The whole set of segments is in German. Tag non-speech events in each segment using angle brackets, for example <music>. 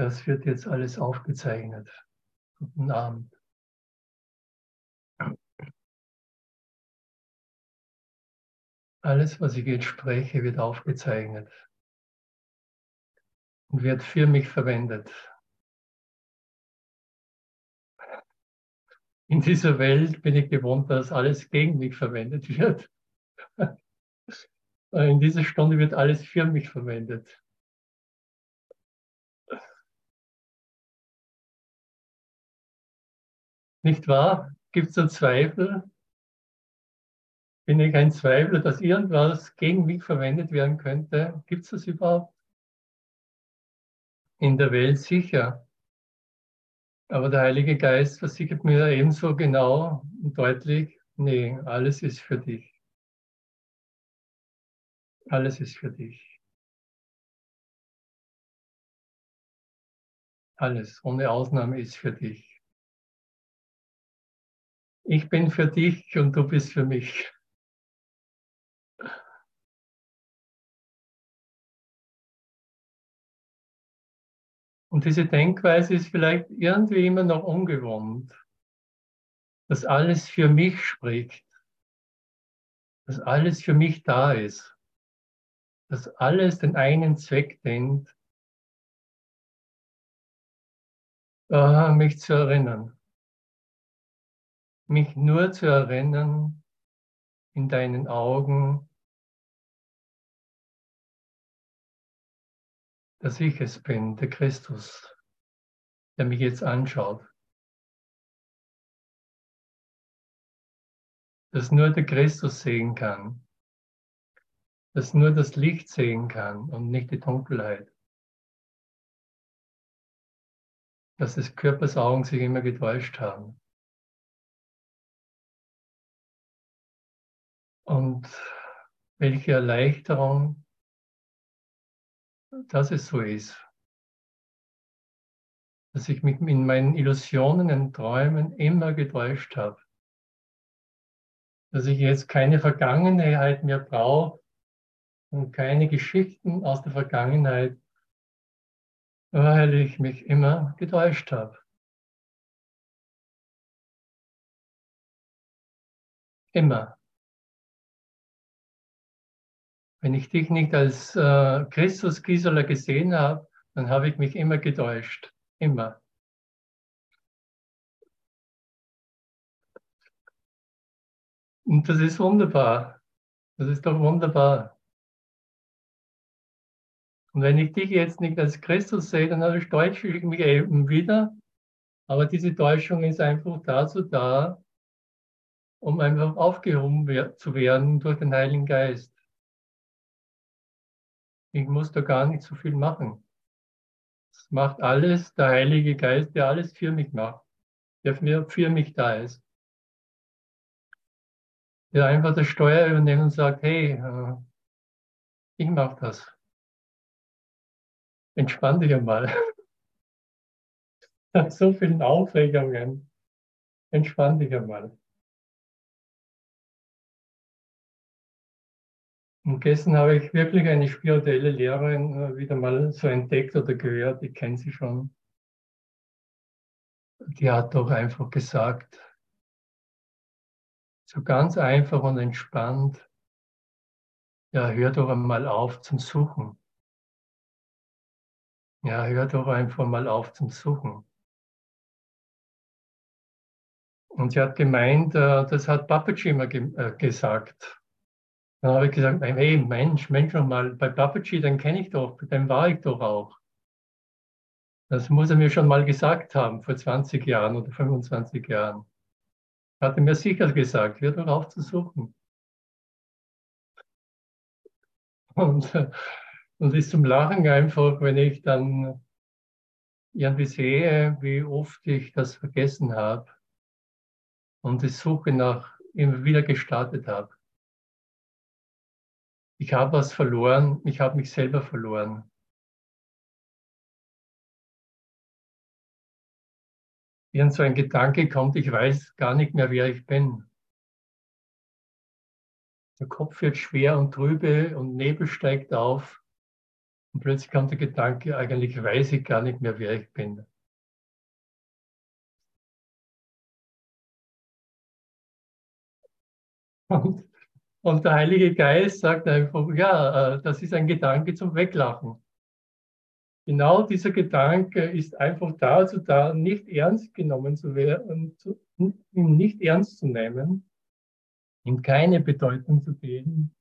Das wird jetzt alles aufgezeichnet. Guten Abend. Alles, was ich jetzt spreche, wird aufgezeichnet und wird für mich verwendet. In dieser Welt bin ich gewohnt, dass alles gegen mich verwendet wird. <laughs> In dieser Stunde wird alles für mich verwendet. Nicht wahr? Gibt es da Zweifel? Bin ich ein Zweifler, dass irgendwas gegen mich verwendet werden könnte? Gibt es das überhaupt? In der Welt sicher. Aber der Heilige Geist versichert mir ebenso genau und deutlich, nee, alles ist für dich. Alles ist für dich. Alles, ohne Ausnahme ist für dich. Ich bin für dich und du bist für mich. Und diese Denkweise ist vielleicht irgendwie immer noch ungewohnt, dass alles für mich spricht, dass alles für mich da ist, dass alles den einen Zweck dient, mich zu erinnern, mich nur zu erinnern in deinen Augen, dass ich es bin, der Christus, der mich jetzt anschaut. Dass nur der Christus sehen kann. Dass nur das Licht sehen kann und nicht die Dunkelheit. Dass des Körpers Augen sich immer getäuscht haben. Und welche Erleichterung dass es so ist. Dass ich mich in meinen Illusionen und Träumen immer getäuscht habe. Dass ich jetzt keine Vergangenheit mehr brauche und keine Geschichten aus der Vergangenheit, weil ich mich immer getäuscht habe. Immer. Wenn ich dich nicht als äh, Christus Gisela gesehen habe, dann habe ich mich immer getäuscht. Immer. Und das ist wunderbar. Das ist doch wunderbar. Und wenn ich dich jetzt nicht als Christus sehe, dann täusche ich mich eben wieder. Aber diese Täuschung ist einfach dazu da, um einfach aufgehoben zu werden durch den Heiligen Geist. Ich muss da gar nicht so viel machen. Es macht alles der Heilige Geist, der alles für mich macht, der für mich da ist. Der einfach das Steuer übernimmt und sagt, hey, äh, ich mach das. Entspann dich einmal. <laughs> Nach so vielen Aufregungen. Entspann dich einmal. Und gestern habe ich wirklich eine spirituelle Lehrerin äh, wieder mal so entdeckt oder gehört, ich kenne sie schon. Die hat doch einfach gesagt, so ganz einfach und entspannt, ja, hör doch einmal auf zum Suchen. Ja, hör doch einfach mal auf zum Suchen. Und sie hat gemeint, äh, das hat Papaji immer äh, gesagt. Dann habe ich gesagt, hey Mensch, Mensch nochmal, bei Papaji, den kenne ich doch, den war ich doch auch. Das muss er mir schon mal gesagt haben, vor 20 Jahren oder 25 Jahren. Hat er mir sicher gesagt, hör doch auf zu suchen. Und, und ist zum Lachen einfach, wenn ich dann irgendwie sehe, wie oft ich das vergessen habe und die Suche nach immer wieder gestartet habe ich habe was verloren, ich habe mich selber verloren. Irgend so ein Gedanke kommt, ich weiß gar nicht mehr, wer ich bin. Der Kopf wird schwer und trübe und Nebel steigt auf. Und plötzlich kommt der Gedanke, eigentlich weiß ich gar nicht mehr, wer ich bin. Und, und der Heilige Geist sagt einfach, ja, äh, das ist ein Gedanke zum Weglachen. Genau dieser Gedanke ist einfach dazu da, nicht ernst genommen zu werden, ihn nicht ernst zu nehmen, ihm keine Bedeutung zu geben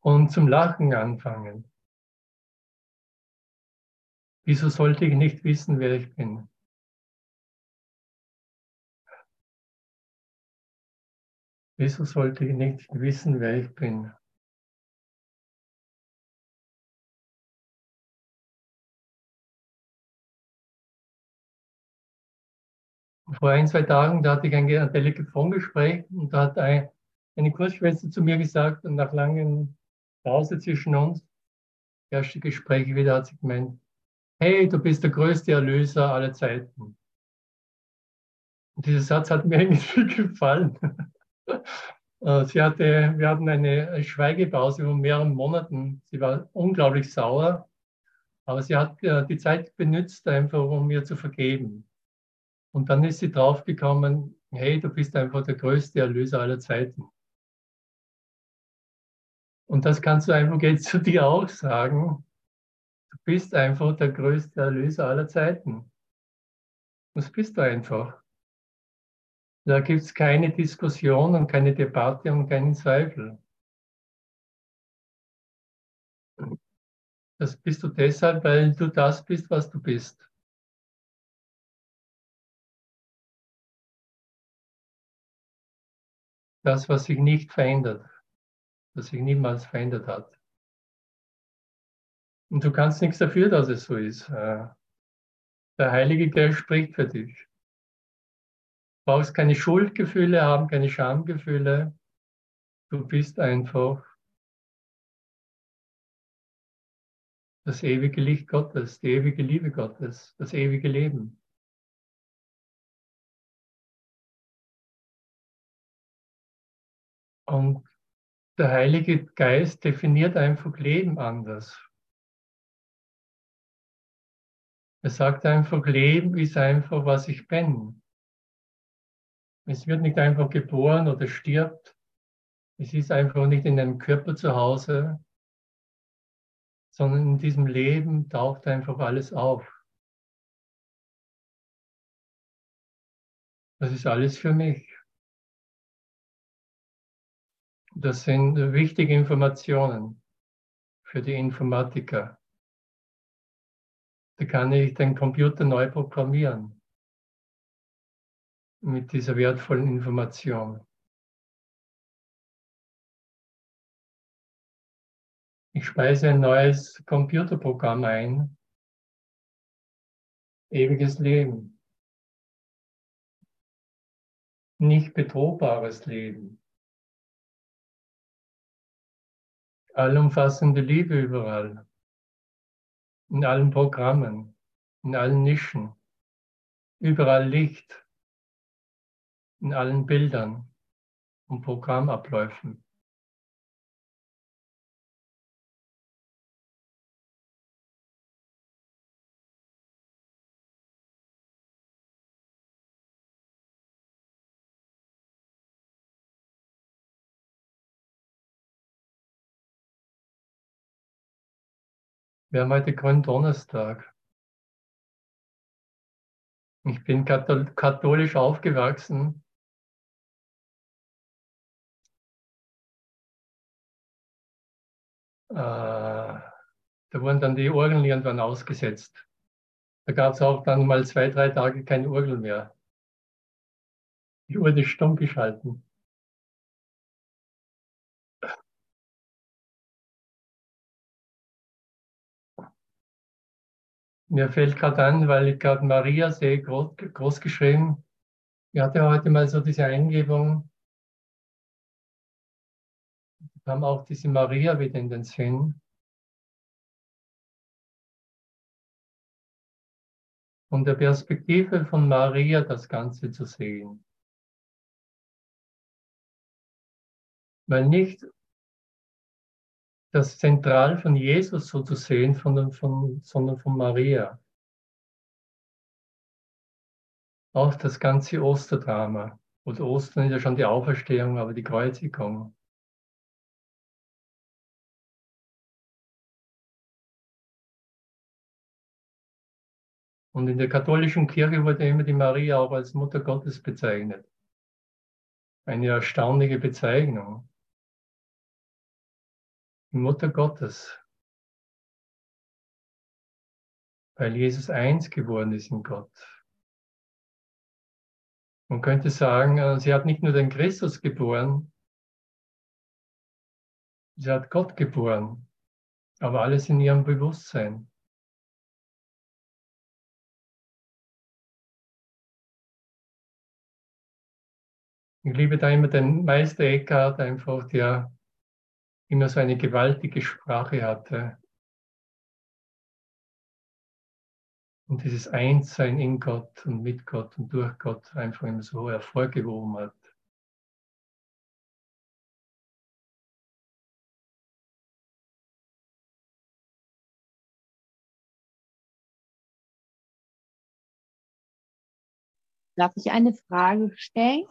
und zum Lachen anfangen. Wieso sollte ich nicht wissen, wer ich bin? Wieso sollte ich nicht wissen, wer ich bin? Vor ein, zwei Tagen, da hatte ich ein Telefongespräch und da hat eine Kursschwester zu mir gesagt, und nach langen Pause zwischen uns, erste Gespräche wieder, hat sie gemeint, hey, du bist der größte Erlöser aller Zeiten. Und dieser Satz hat mir <laughs> irgendwie gefallen. Äh, sie hatte, wir hatten eine Schweigepause von mehreren Monaten. Sie war unglaublich sauer, aber sie hat äh, die Zeit benutzt, einfach um mir zu vergeben. Und dann ist sie draufgekommen, hey, du bist einfach der größte Erlöser aller Zeiten. Und das kannst du einfach jetzt zu dir auch sagen. Du bist einfach der größte Erlöser aller Zeiten. Das bist du einfach. Da gibt es keine Diskussion und keine Debatte und keinen Zweifel. Das bist du deshalb, weil du das bist, was du bist. Das, was sich nicht verändert, was sich niemals verändert hat. Und du kannst nichts dafür, dass es so ist. Äh, der Heilige Geist spricht für dich brauchst keine Schuldgefühle haben, keine Schamgefühle. Du bist einfach das ewige Licht Gottes, die ewige Liebe Gottes, das ewige Leben. Und der Heilige Geist definiert einfach Leben anders. Er sagt einfach, Leben ist einfach, was ich bin. Es wird nicht einfach geboren oder stirbt. Es ist einfach nicht in einem Körper zu Hause, sondern in diesem Leben taucht einfach alles auf. Das ist alles für mich. Das sind wichtige Informationen für die Informatiker. Da kann ich den Computer neu programmieren mit dieser wertvollen Information. Ich speise ein neues Computerprogramm ein. Ewiges Leben. Nicht bedrohbares Leben. Allumfassende Liebe überall. In allen Programmen. In allen Nischen. Überall Licht in allen Bildern und Programmabläufen. Wir haben heute Gründonnerstag. Ich bin katholisch aufgewachsen da wurden dann die Orgeln irgendwann ausgesetzt. Da gab es auch dann mal zwei, drei Tage keine Orgel mehr. Die wurde stumm geschalten. Mir fällt gerade an, weil ich gerade Maria sehe, groß, groß geschrieben. Ich hatte heute mal so diese Eingebung, kam auch diese Maria wieder in den Sinn. Von der Perspektive von Maria das Ganze zu sehen. Weil nicht das zentral von Jesus so zu sehen, von, von, sondern von Maria. Auch das ganze Osterdrama. Und Ostern ist ja schon die Auferstehung, aber die Kreuzigung. Und in der katholischen Kirche wurde immer die Maria auch als Mutter Gottes bezeichnet. Eine erstaunliche Bezeichnung. Die Mutter Gottes. Weil Jesus eins geworden ist in Gott. Man könnte sagen, äh, sie hat nicht nur den Christus geboren, sie hat Gott geboren, aber alles in ihrem Bewusstsein. Ich liebe da immer den Meister Eckhart einfach, der immer so eine gewaltige Sprache hatte. Und dieses Einssein in Gott und mit Gott und durch Gott einfach immer so hervorgehoben hat. Darf ich eine Frage stellen?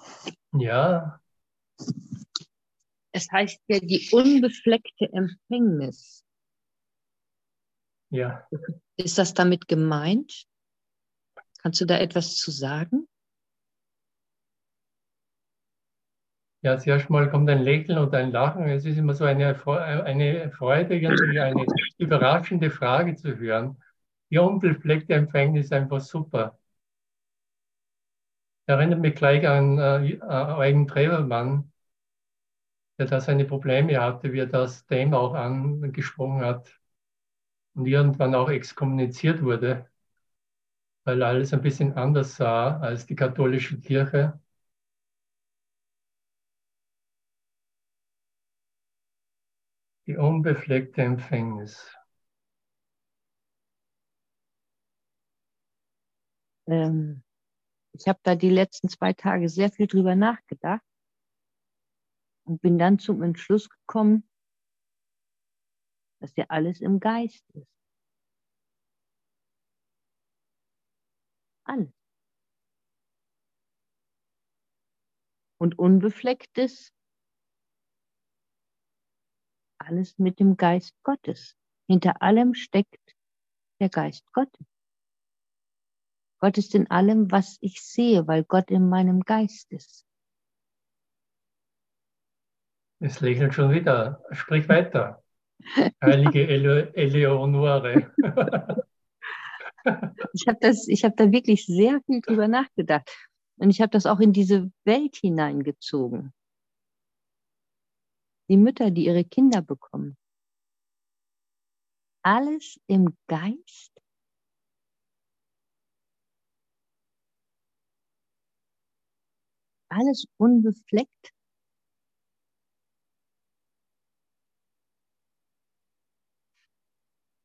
Ja. Es heißt ja die unbefleckte Empfängnis. Ja. Ist das damit gemeint? Kannst du da etwas zu sagen? Ja, zuerst mal kommt ein Lächeln und ein Lachen. Es ist immer so eine, eine Freude, eine überraschende Frage zu hören. Die unbefleckte Empfängnis ist einfach super erinnert mich gleich an äh, Eugen Trevelmann, der da seine Probleme hatte, wie er das Thema auch angesprochen hat und irgendwann auch exkommuniziert wurde, weil er alles ein bisschen anders sah als die katholische Kirche. Die unbefleckte Empfängnis. Ähm, ich habe da die letzten zwei Tage sehr viel drüber nachgedacht und bin dann zum Entschluss gekommen, dass ja alles im Geist ist. Alles. Und unbefleckt ist alles mit dem Geist Gottes. Hinter allem steckt der Geist Gottes. Gott ist in allem, was ich sehe, weil Gott in meinem Geist ist. Es lächelt schon wieder. Sprich weiter. Heilige Ele Eleonore. <laughs> ich habe hab da wirklich sehr viel drüber nachgedacht. Und ich habe das auch in diese Welt hineingezogen. Die Mütter, die ihre Kinder bekommen. Alles im Geist alles unbefleckt.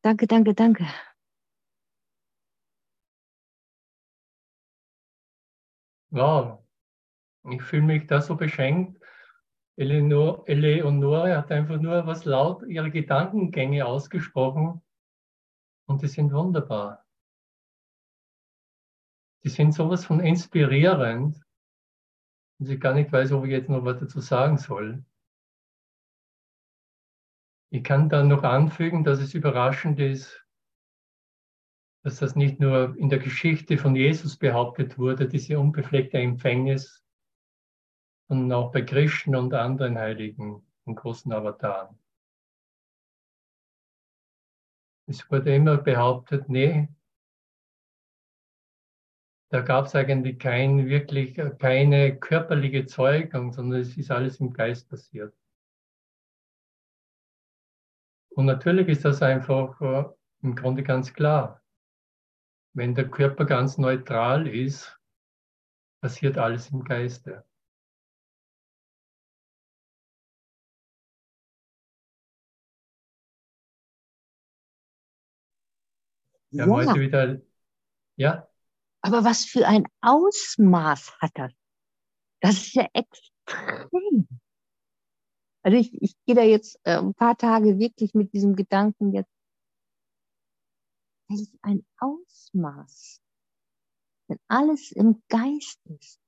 Danke, danke, danke. Wow, ich fühle mich da so beschenkt. Eleonore, hat einfach nur was laut ihre Gedankengänge ausgesprochen und die sind wunderbar. Die sind sowas von inspirierend und ich gar nicht weiß, ob ich jetzt noch was dazu sagen soll. Ich kann dann noch anfügen, dass es überraschend ist, dass das nicht nur in der Geschichte von Jesus behauptet wurde, diese unbefleckte Empfängnis, sondern auch bei Krishna und anderen Heiligen und großen Avataren. Es wurde immer behauptet, nee, da gab es eigentlich kein, wirklich äh, keine körperliche Zeugung, sondern es ist alles im Geist passiert. Und natürlich ist das einfach äh, im Grunde ganz klar. Wenn der Körper ganz neutral ist, passiert alles im Geiste. Wir ja. haben heute wieder, ja? Aber was für ein Ausmaß hat das? Das ist ja extrem. Also ich, ich gehe da jetzt äh, ein paar Tage wirklich mit diesem Gedanken jetzt, welch ein Ausmaß, wenn alles im Geist ist.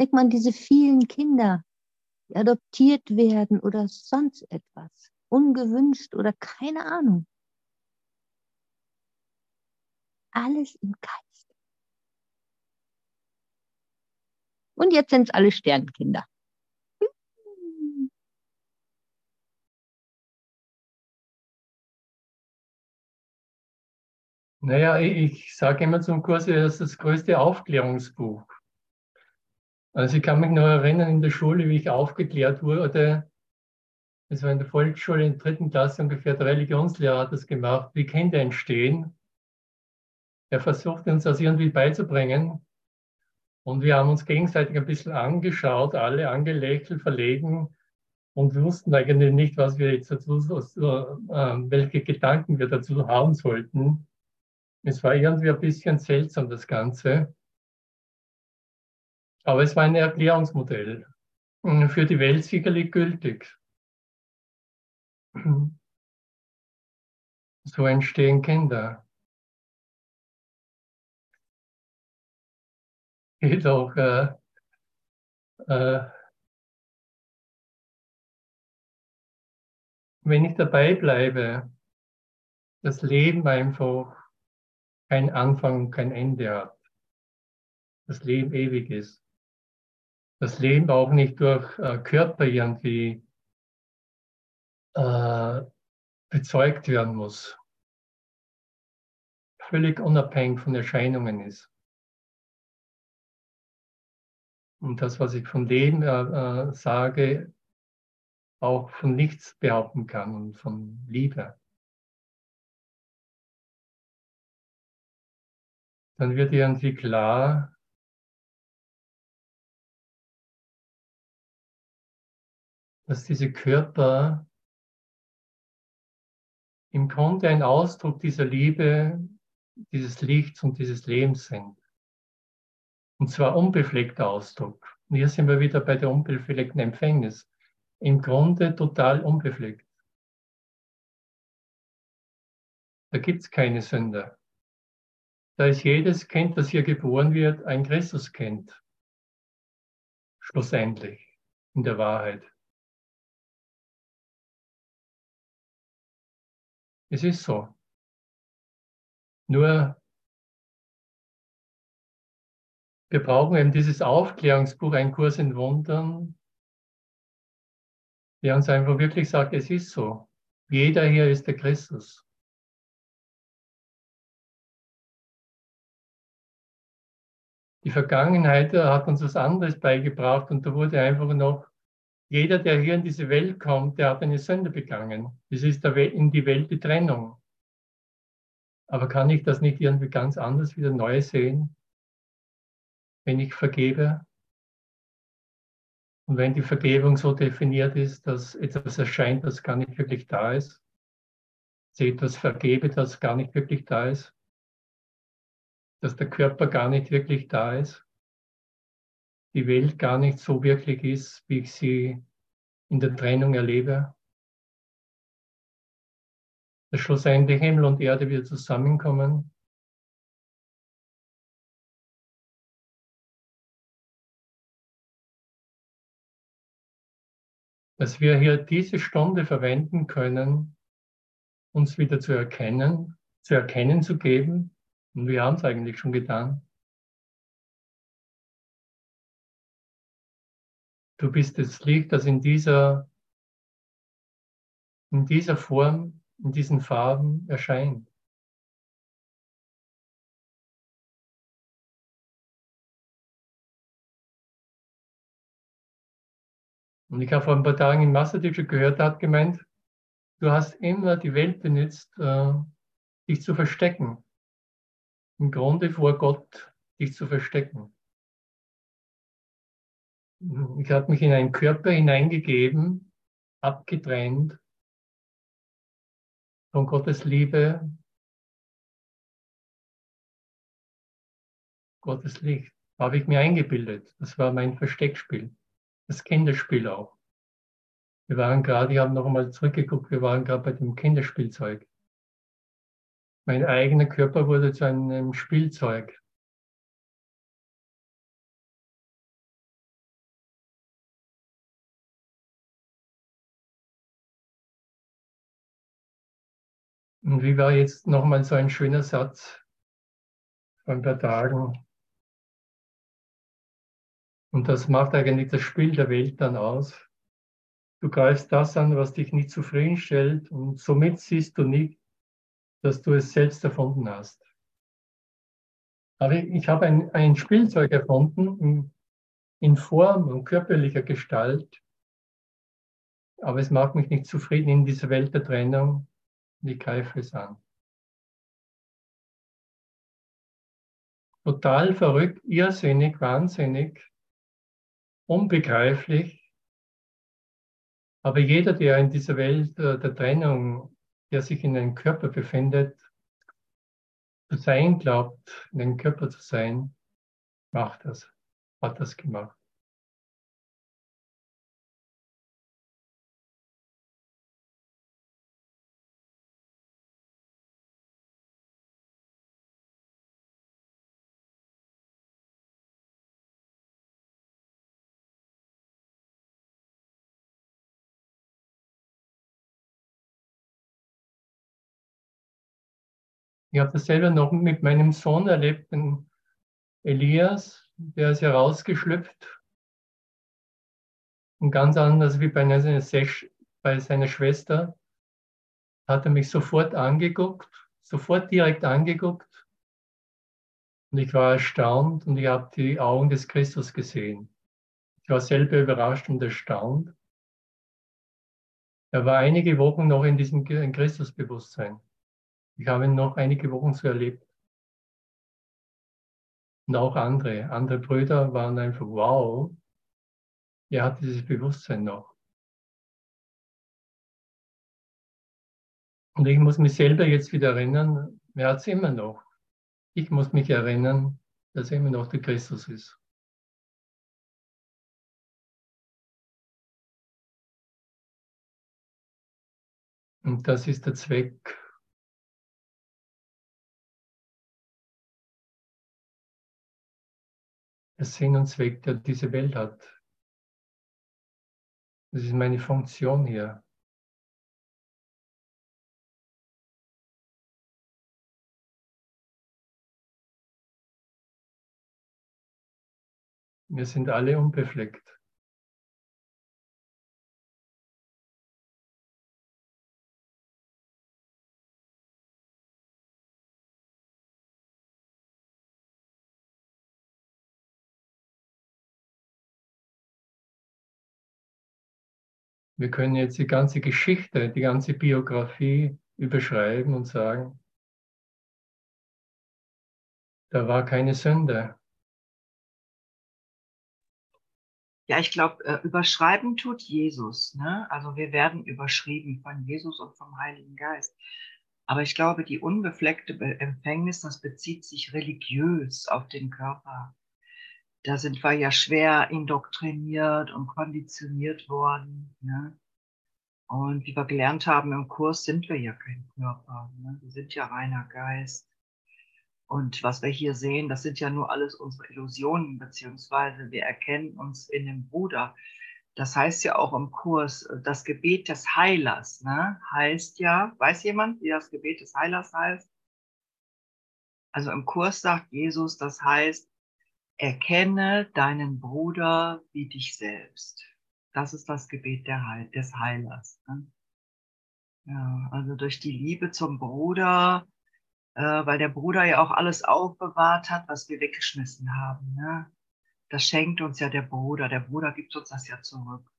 Denkt man, diese vielen Kinder, die adoptiert werden oder sonst etwas, ungewünscht oder keine Ahnung. Alles im Geist. Und jetzt sind es alle Sternkinder. Naja, ich, ich sage immer zum Kurs, das ist das größte Aufklärungsbuch. Also ich kann mich noch erinnern in der Schule, wie ich aufgeklärt wurde. Es war in der Volksschule in der dritten Klasse ungefähr, der Religionslehrer hat das gemacht, wie Kinder entstehen. Er versucht uns das irgendwie beizubringen. Und wir haben uns gegenseitig ein bisschen angeschaut, alle angelächelt, verlegen und wussten eigentlich nicht, was wir jetzt dazu, äh, welche Gedanken wir dazu haben sollten. Es war irgendwie ein bisschen seltsam, das Ganze. Aber es war ein Erklärungsmodell. Für die Welt sicherlich gültig. So entstehen Kinder. Jedoch äh, äh, wenn ich dabei bleibe, das Leben einfach kein Anfang und kein Ende hat. Das Leben ewig ist das Leben auch nicht durch äh, Körper irgendwie äh, bezeugt werden muss. Völlig unabhängig von Erscheinungen ist. Und das, was ich von Leben äh, äh sage, auch von nichts behaupten kann und von Liebe. Dann wird irgendwie klar, dass diese Körper im Grunde ein Ausdruck dieser Liebe, dieses Lichts und dieses Lebens sind. Und zwar unbefleckter Ausdruck. Und hier sind wir wieder bei der unbefleckten Empfängnis. Im Grunde total unbefleckt. Da gibt es keine Sünde. Da ist jedes Kind, das hier geboren wird, ein Christuskind. Schlussendlich, in der Wahrheit. Es ist so. Nur wir brauchen eben dieses Aufklärungsbuch, ein Kurs in Wundern, der uns einfach wirklich sagt, es ist so. Jeder hier ist der Christus. Die Vergangenheit hat uns was anderes beigebracht und da wurde einfach noch jeder, der hier in diese Welt kommt, der hat eine Sünde begangen. Das ist in die Welt die Trennung. Aber kann ich das nicht irgendwie ganz anders wieder neu sehen, wenn ich vergebe? Und wenn die Vergebung so definiert ist, dass etwas erscheint, das gar nicht wirklich da ist, dass ich etwas vergebe, das gar nicht wirklich da ist, dass der Körper gar nicht wirklich da ist, die Welt gar nicht so wirklich ist, wie ich sie in der Trennung erlebe. Dass schlussendlich Himmel und Erde wieder zusammenkommen. Dass wir hier diese Stunde verwenden können, uns wieder zu erkennen, zu erkennen zu geben. Und wir haben es eigentlich schon getan. Du bist das Licht, das in dieser, in dieser Form, in diesen Farben erscheint. Und ich habe vor ein paar Tagen in Massachusetts gehört, er hat gemeint, du hast immer die Welt benutzt, äh, dich zu verstecken. Im Grunde vor Gott dich zu verstecken ich habe mich in einen Körper hineingegeben, abgetrennt von Gottes Liebe, Gottes Licht, Habe ich mir eingebildet. Das war mein Versteckspiel. Das Kinderspiel auch. Wir waren gerade, ich habe noch einmal zurückgeguckt, wir waren gerade bei dem Kinderspielzeug. Mein eigener Körper wurde zu einem Spielzeug. Und wie war jetzt nochmal so ein schöner Satz vor ein paar Tagen? Und das macht eigentlich das Spiel der Welt dann aus. Du greifst das an, was dich nicht zufriedenstellt und somit siehst du nicht, dass du es selbst erfunden hast. Aber ich habe ein, ein Spielzeug erfunden in Form und körperlicher Gestalt, aber es macht mich nicht zufrieden in dieser Welt der Trennung und ich greife es an. Total verrückt, irrsinnig, wahnsinnig, unbegreiflich. Aber jeder, der in dieser Welt der Trennung, der sich in einem Körper befindet, zu sein glaubt, in einem Körper zu sein, macht das, hat das gemacht. Ich habe das selber noch mit meinem Sohn erlebt, den Elias, der ist herausgeschlüpft. Und ganz anders wie bei, einer, bei seiner Schwester hat er mich sofort angeguckt, sofort direkt angeguckt. Und ich war erstaunt und ich habe die Augen des Christus gesehen. Ich war selber überrascht und erstaunt. Er war einige Wochen noch in diesem Christusbewusstsein. Ich habe ihn noch einige Wochen so erlebt. Und auch andere, andere Brüder waren einfach, wow, er hat dieses Bewusstsein noch. Und ich muss mich selber jetzt wieder erinnern, er hat es immer noch. Ich muss mich erinnern, dass er immer noch der Christus ist. Und das ist der Zweck Sinn und Zweck, der diese Welt hat. Das ist meine Funktion hier. Wir sind alle unbefleckt. Wir können jetzt die ganze Geschichte, die ganze Biografie überschreiben und sagen, da war keine Sünde. Ja, ich glaube, äh, überschreiben tut Jesus. Ne? Also wir werden überschrieben von Jesus und vom Heiligen Geist. Aber ich glaube, die unbefleckte Empfängnis, das bezieht sich religiös auf den Körper da sind wir ja schwer indoktriniert und konditioniert worden. Ne? Und wie wir gelernt haben im Kurs, sind wir ja kein Körper. Ne? Wir sind ja reiner Geist. Und was wir hier sehen, das sind ja nur alles unsere Illusionen, beziehungsweise wir erkennen uns in dem Bruder. Das heißt ja auch im Kurs, das Gebet des Heilers ne? heißt ja, weiß jemand, wie das Gebet des Heilers heißt? Also im Kurs sagt Jesus, das heißt, Erkenne deinen Bruder wie dich selbst. Das ist das Gebet Heil des Heilers. Ne? Ja, also durch die Liebe zum Bruder, äh, weil der Bruder ja auch alles aufbewahrt hat, was wir weggeschmissen haben. Ne? Das schenkt uns ja der Bruder. Der Bruder gibt uns das ja zurück.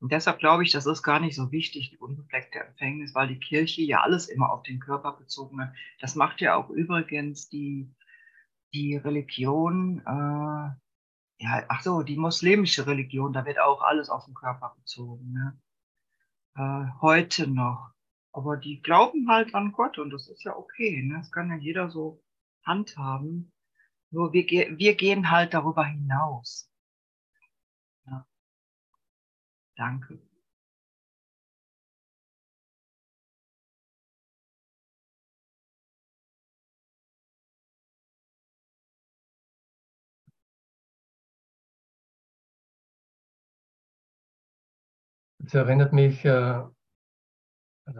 Und deshalb glaube ich, das ist gar nicht so wichtig, die unbefleckte Empfängnis, weil die Kirche ja alles immer auf den Körper bezogen hat. Das macht ja auch übrigens die die Religion, äh, ja, ach so, die muslimische Religion, da wird auch alles auf den Körper bezogen, ne? Äh, heute noch. Aber die glauben halt an Gott und das ist ja okay, ne? Das kann ja jeder so handhaben. Nur wir, wir gehen halt darüber hinaus. Ja. Danke. Das erinnert mich äh, äh,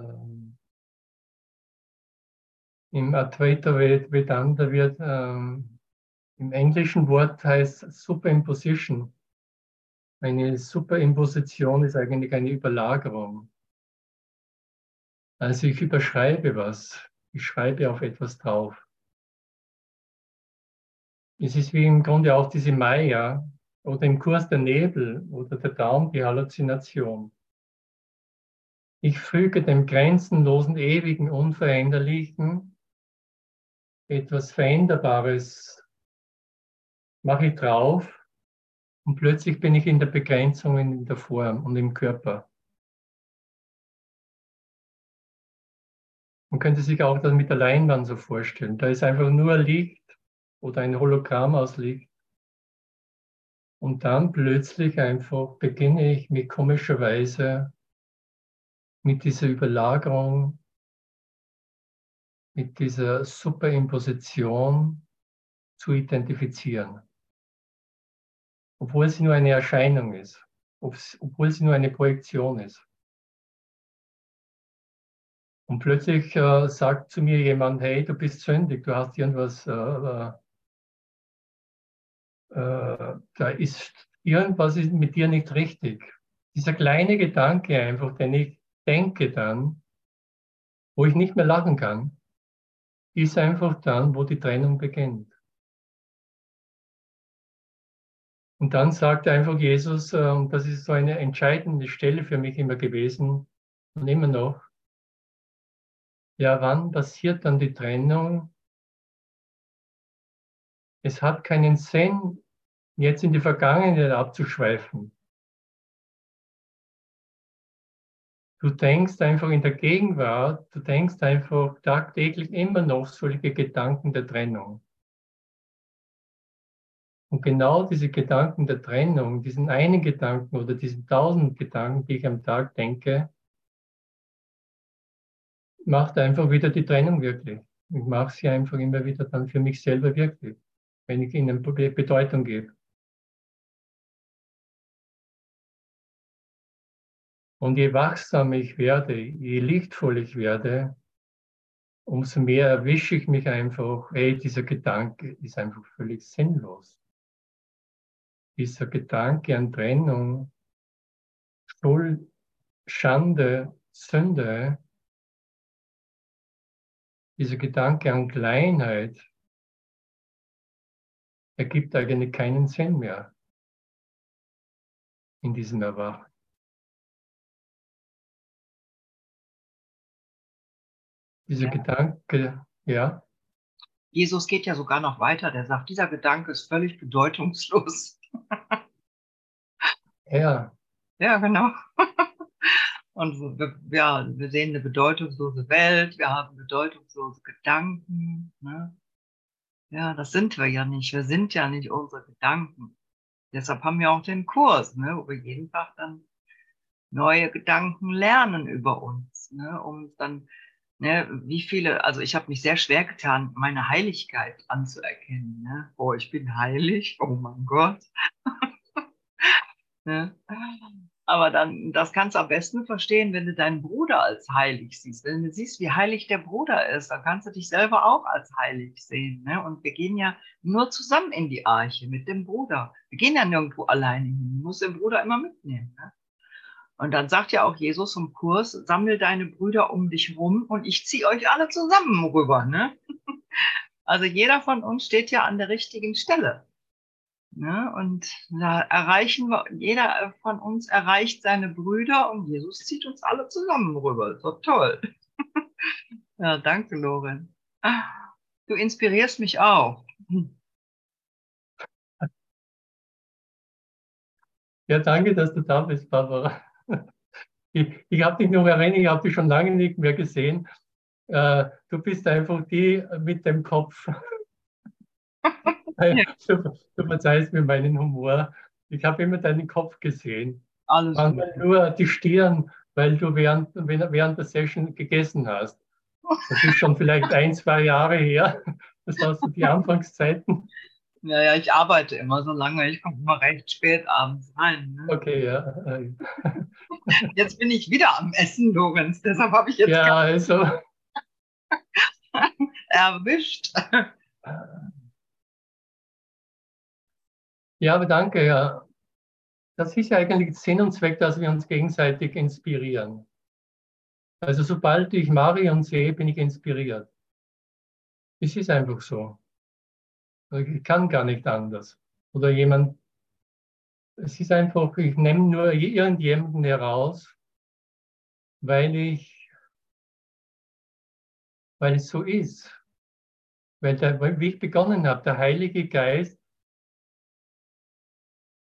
im Advaita Vedanta wird ähm, im englischen Wort heißt Superimposition. Eine Superimposition ist eigentlich eine Überlagerung. Also ich überschreibe was, ich schreibe auf etwas drauf. Es ist wie im Grunde auch diese Maya oder im Kurs der Nebel oder der Traum, die Halluzination. Ich füge dem grenzenlosen, ewigen, unveränderlichen etwas Veränderbares, mache ich drauf und plötzlich bin ich in der Begrenzung in der Form und im Körper. Man könnte sich auch das mit der Leinwand so vorstellen. Da ist einfach nur Licht oder ein Hologramm aus Licht. Und dann plötzlich einfach beginne ich mit komischer Weise mit dieser Überlagerung, mit dieser Superimposition zu identifizieren. Obwohl sie nur eine Erscheinung ist, obwohl sie nur eine Projektion ist. Und plötzlich äh, sagt zu mir jemand, hey, du bist sündig, du hast irgendwas, äh, äh, äh da ist irgendwas ist mit dir nicht richtig. Dieser kleine Gedanke einfach, den ich denke dann, wo ich nicht mehr lachen kann, ist einfach dann, wo die Trennung beginnt. Und dann sagt einfach Jesus, äh, und das ist so eine entscheidende Stelle für mich immer gewesen und immer noch, ja, wann passiert dann die Trennung? Es hat keinen Sinn, jetzt in die Vergangenheit abzuschweifen. Du denkst einfach in der Gegenwart, du denkst einfach tagtäglich immer noch solche Gedanken der Trennung. Und genau diese Gedanken der Trennung, diesen einen Gedanken oder diesen tausend Gedanken, die ich am Tag denke, macht einfach wieder die Trennung wirklich. Ich mache sie einfach immer wieder dann für mich selber wirklich, wenn ich ihnen Bedeutung gebe. Und je wachsamer ich werde, je lichtvoller ich werde, umso mehr erwische ich mich einfach, hey, dieser Gedanke ist einfach völlig sinnlos. Dieser Gedanke an Trennung, Schuld, Schande, Sünde, dieser Gedanke an Kleinheit ergibt eigentlich keinen Sinn mehr in diesem Erwachen. Dieser ja. Gedanke, ja. Jesus geht ja sogar noch weiter, der sagt, dieser Gedanke ist völlig bedeutungslos. <laughs> ja. Ja, genau. <laughs> Und wir, ja, wir sehen eine bedeutungslose Welt, wir haben bedeutungslose Gedanken. Ne? Ja, das sind wir ja nicht. Wir sind ja nicht unsere Gedanken. Deshalb haben wir auch den Kurs, ne, wo wir jeden Tag dann neue Gedanken lernen über uns, ne, um dann Ne, wie viele, also ich habe mich sehr schwer getan, meine Heiligkeit anzuerkennen. Ne? Oh, ich bin heilig, oh mein Gott. <laughs> ne? Aber dann, das kannst du am besten verstehen, wenn du deinen Bruder als heilig siehst. Wenn du siehst, wie heilig der Bruder ist, dann kannst du dich selber auch als heilig sehen. Ne? Und wir gehen ja nur zusammen in die Arche mit dem Bruder. Wir gehen ja nirgendwo alleine hin. Du musst den Bruder immer mitnehmen. Ne? Und dann sagt ja auch Jesus im Kurs, sammel deine Brüder um dich rum und ich ziehe euch alle zusammen rüber. Ne? <laughs> Also jeder von uns steht ja an der richtigen Stelle. Ne? Und da erreichen wir, jeder von uns erreicht seine Brüder und Jesus zieht uns alle zusammen rüber. So toll. <laughs> ja, danke, Loren. Du inspirierst mich auch. Ja, danke, dass du da bist, Barbara. Ich, ich habe dich noch erinnert, ich habe dich schon lange nicht mehr gesehen. Äh, du bist einfach die mit dem Kopf. <laughs> <laughs> Du, du verzeihst mir meinen Humor. Ich habe immer deinen Kopf gesehen. Alles Manchmal nur die Stirn, weil du während, während der Session gegessen hast. Das ist schon vielleicht ein, zwei Jahre her. Das waren so die <laughs> Anfangszeiten. Ja, ja, ich arbeite immer so lange. Ich komme immer recht spät abends rein. Ne? Okay, ja. <laughs> Jetzt bin ich wieder am Essen, Lorenz. Deshalb habe ich jetzt ja, also. <laughs> erwischt. Ja, aber danke, ja. Das ist ja eigentlich Sinn und Zweck, dass wir uns gegenseitig inspirieren. Also sobald ich Marion sehe, bin ich inspiriert. Es ist einfach so. Ich kann gar nicht anders. Oder jemand, es ist einfach, ich nehme nur irgendjemanden heraus, weil ich, weil es so ist. Weil der, wie ich begonnen habe, der Heilige Geist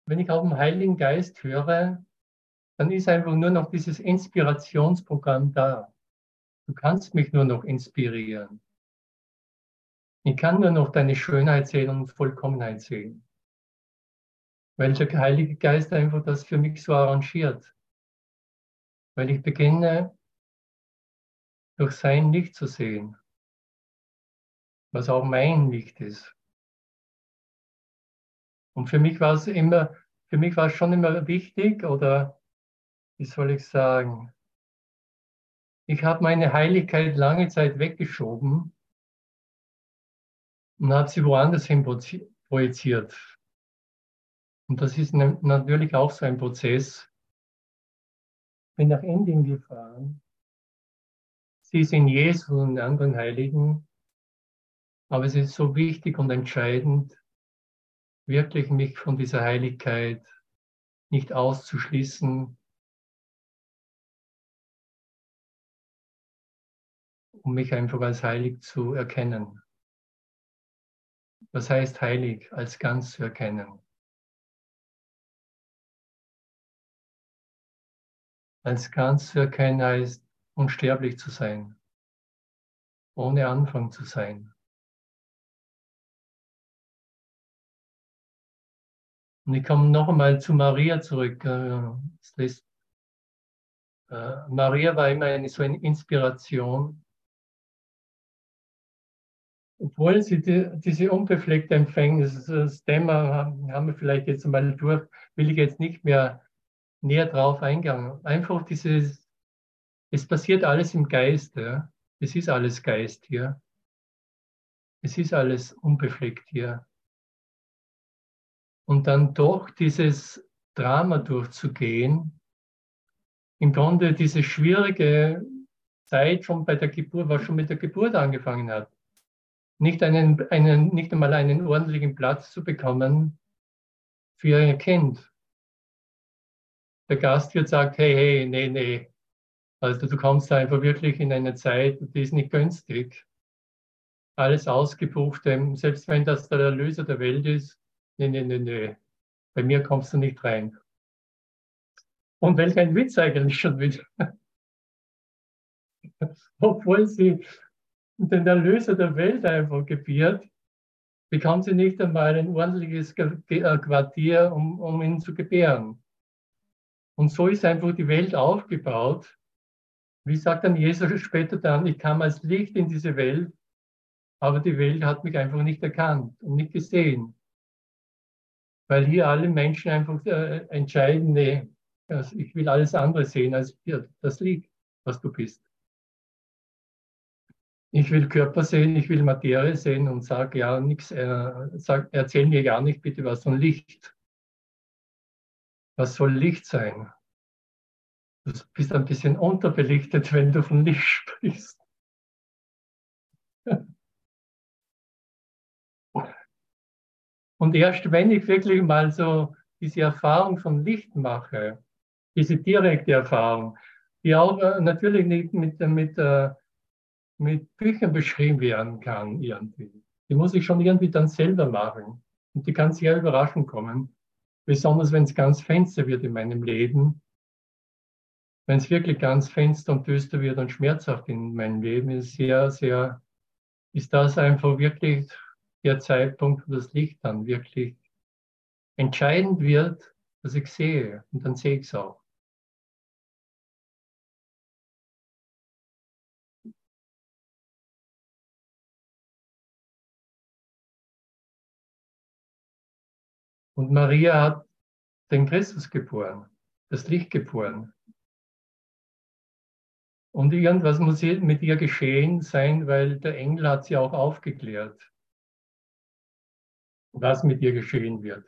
wenn ich auf den Heiligen Geist höre, dann ist einfach nur noch dieses Inspirationsprogramm da. Du kannst mich nur noch inspirieren. Ich kann nur noch deine Schönheit sehen und Vollkommenheit sehen. Weil der Heilige Geist einfach das für mich so arrangiert. Weil ich beginne, durch sein Licht zu sehen, was auch mein Licht ist. Und für mich war es immer, für mich war es schon immer wichtig oder wie soll ich sagen, ich habe meine Heiligkeit lange Zeit weggeschoben sie woanders hin projiziert. Und das ist natürlich auch so ein Prozess. Bin nach Indien gefahren. Sie ist in Jesus und anderen Heiligen. Aber es ist so wichtig und entscheidend, wirklich mich von dieser Heiligkeit nicht auszuschließen, um mich einfach als heilig zu erkennen. Was heißt heilig als ganz zu erkennen? Als ganz zu erkennen heißt unsterblich zu sein, ohne Anfang zu sein. Und ich komme noch einmal zu Maria zurück. Äh, äh, Maria war immer eine, so eine Inspiration. Obwohl sie die, diese unbefleckte Empfängnis, das Thema haben wir vielleicht jetzt einmal durch, will ich jetzt nicht mehr näher drauf eingehen. Einfach dieses, es passiert alles im Geist. Ja. Es ist alles Geist hier. Es ist alles unbefleckt hier und dann doch dieses Drama durchzugehen, im Grunde diese schwierige Zeit schon bei der Geburt, was schon mit der Geburt angefangen hat. Nicht, einen, einen, nicht einmal einen ordentlichen Platz zu bekommen für ihr Kind. Der Gastwirt sagt, hey, hey, nee, nee. Also du kommst einfach wirklich in eine Zeit, die ist nicht günstig. Alles ausgebucht, selbst wenn das der Erlöser der Welt ist, nee, nee, nee, nee, bei mir kommst du nicht rein. Und welch ein Witz eigentlich schon wieder. <laughs> Obwohl sie den Erlöser der Welt einfach gebiert, bekommt sie nicht einmal ein ordentliches äh, Quartier, um, um ihn zu gebären. Und so ist einfach die Welt aufgebaut. Wie sagt dann Jesus <laughs> später dann, ich kam als Licht in diese Welt, aber die Welt hat mich einfach nicht erkannt und nicht gesehen weil hier alle Menschen einfach äh, entscheiden, nee, also ich will alles andere sehen als das Licht, was du bist. Ich will Körper sehen, ich will Materie sehen und sage ja nichts, äh, sag, erzähl mir gar nicht bitte was von Licht. Was soll Licht sein? Du bist ein bisschen unterbelichtet, wenn du von Licht <laughs> sprichst. Und erst wenn ich wirklich mal so diese Erfahrung von Licht mache, diese direkte Erfahrung, die auch äh, natürlich nicht mit, mit, äh, mit Büchern beschrieben werden kann irgendwie. Die muss ich schon irgendwie dann selber machen. Und die kann sehr überraschend kommen. Besonders wenn es ganz finster wird in meinem Leben. Wenn es wirklich ganz finster und düster wird und schmerzhaft in meinem Leben ist, sehr, sehr, ist das einfach wirklich der Zeitpunkt, wo das Licht dann wirklich entscheidend wird, dass ich sehe. Und dann sehe ich es auch. Und Maria hat den Christus geboren, das Licht geboren. Und irgendwas muss mit ihr geschehen sein, weil der Engel hat sie auch aufgeklärt, was mit ihr geschehen wird.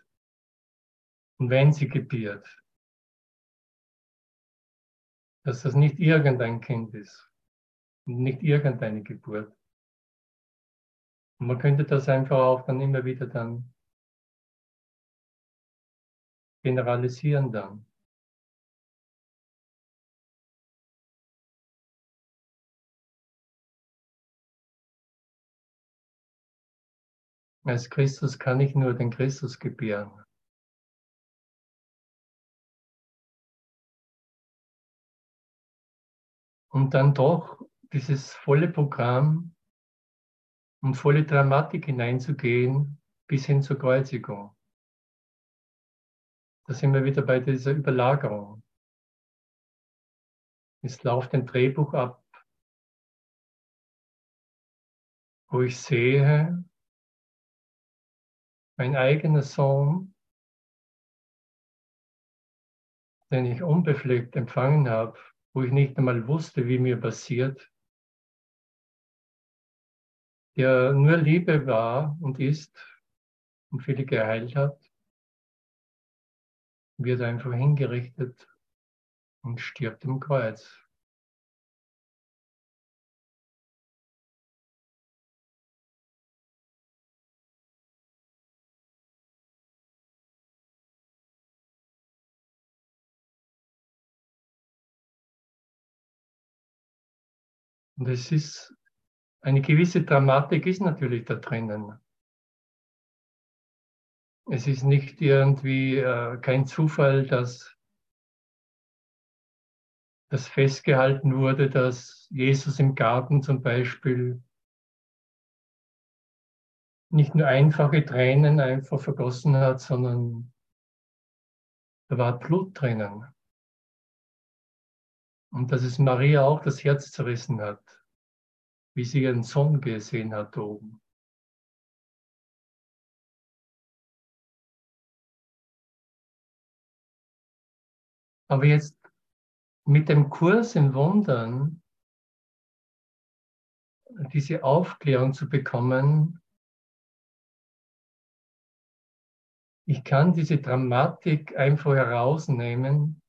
Und wenn sie gebiert, dass das nicht irgendein Kind ist und nicht irgendeine Geburt. Und man könnte das einfach auch dann immer wieder dann generalisieren dann. Als Christus kann ich nur den Christus gebären. Und dann doch dieses volle Programm und volle Dramatik hineinzugehen bis hin zur Kreuzigung. Da sind wir wieder bei dieser Überlagerung. Es läuft ein Drehbuch ab, wo ich sehe, mein eigener Sohn, den ich unbefleckt empfangen habe, wo ich nicht einmal wusste, wie mir passiert, der nur Liebe war und ist und viele geheilt hat, wird einfach hingerichtet und stirbt im Kreuz. Und es ist, eine gewisse Dramatik ist natürlich da drinnen. Es ist nicht irgendwie äh, kein Zufall, dass das festgehalten wurde, dass Jesus im Garten zum Beispiel nicht nur einfache Tränen einfach vergossen hat, sondern da war Blut drinnen. Und dass es Maria auch das Herz zerrissen hat, wie sie ihren Sohn gesehen hat oben. Aber jetzt mit dem Kurs in Wundern diese Aufklärung zu bekommen, ich kann diese Dramatik einfach herausnehmen,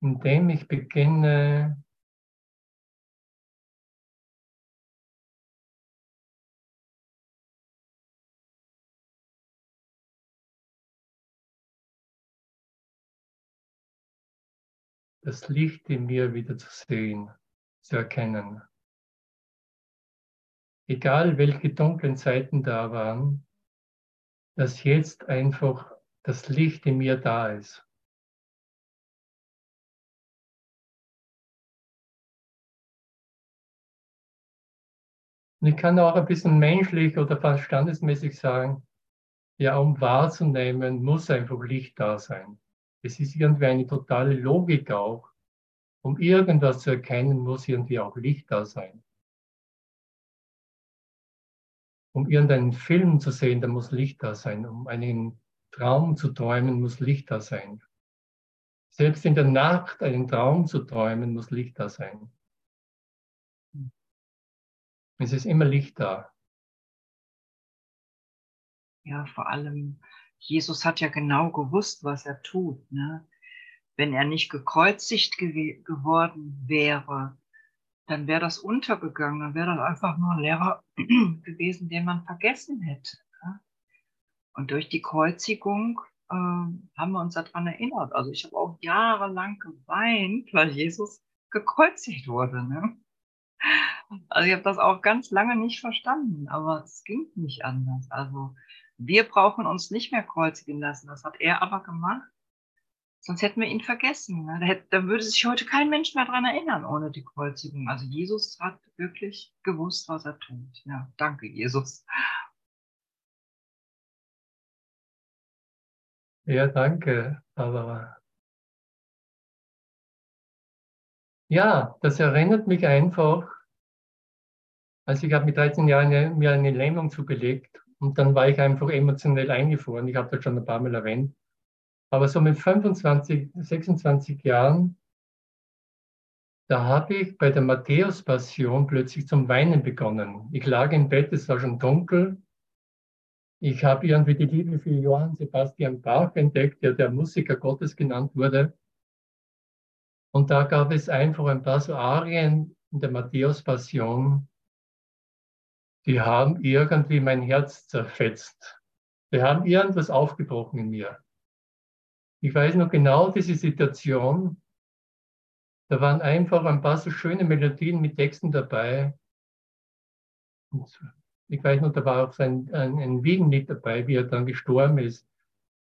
indem ich beginne, das Licht in mir wieder zu sehen, zu erkennen. Egal welche dunklen Zeiten da waren, dass jetzt einfach das Licht in mir da ist. Und ich kann auch ein bisschen menschlich oder verstandesmäßig sagen, ja, um wahrzunehmen, muss einfach Licht da sein. Es ist irgendwie eine totale Logik auch. Um irgendwas zu erkennen, muss irgendwie auch Licht da sein. Um irgendeinen Film zu sehen, da muss Licht da sein. Um einen Traum zu träumen, muss Licht da sein. Selbst in der Nacht einen Traum zu träumen, muss Licht da sein. Es ist immer Licht da. Ja, vor allem Jesus hat ja genau gewusst, was er tut. Ne? Wenn er nicht gekreuzigt gew geworden wäre, dann wäre das untergegangen, dann wäre das einfach nur ein Lehrer <clears throat> gewesen, den man vergessen hätte. Ne? Und durch die Kreuzigung äh, haben wir uns daran erinnert. Also ich habe auch jahrelang geweint, weil Jesus gekreuzigt wurde. Ne? Also ich habe das auch ganz lange nicht verstanden, aber es ging nicht anders. Also wir brauchen uns nicht mehr kreuzigen lassen. Das hat er aber gemacht. Sonst hätten wir ihn vergessen. Ne? Da, würde sich heute kein Mensch mehr daran erinnern ohne die Kreuzigung. Also Jesus hat wirklich gewusst, was er tut. Ja, danke, Jesus. Ja, danke, Barbara. Ja, das erinnert mich einfach, also ich habe mit 13 Jahren mir eine Lähmung zugelegt und dann war ich einfach emotionell eingefroren. Ich habe das schon ein paar Mal erwähnt. Aber so mit 25, 26 Jahren, da habe ich bei der Matthäus-Passion plötzlich zum Weinen begonnen. Ich lag im Bett, es war schon dunkel. Ich habe irgendwie die Liebe für Johann Sebastian Bach entdeckt, der der Musiker Gottes genannt wurde. Und da gab es einfach ein paar so Arien in der Matthäus-Passion, die haben irgendwie mein Herz zerfetzt. Die haben irgendwas aufgebrochen in mir. Ich weiß noch genau diese Situation. Da waren einfach ein paar so schöne Melodien mit Texten dabei. Und ich weiß noch, da war auch ein, ein, ein Wiegenlied dabei, wie er dann gestorben ist.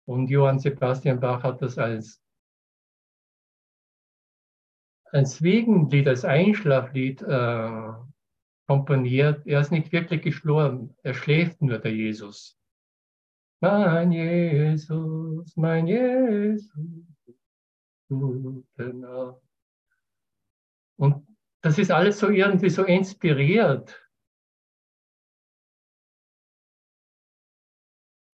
Und Johann Sebastian Bach hat das als, als Wiegenlied, als Einschlaflied äh, komponiert. Er ist nicht wirklich gestorben, er schläft nur, der Jesus. Mein Jesus, mein Jesus, gute Nacht. Und das ist alles so irgendwie so inspiriert.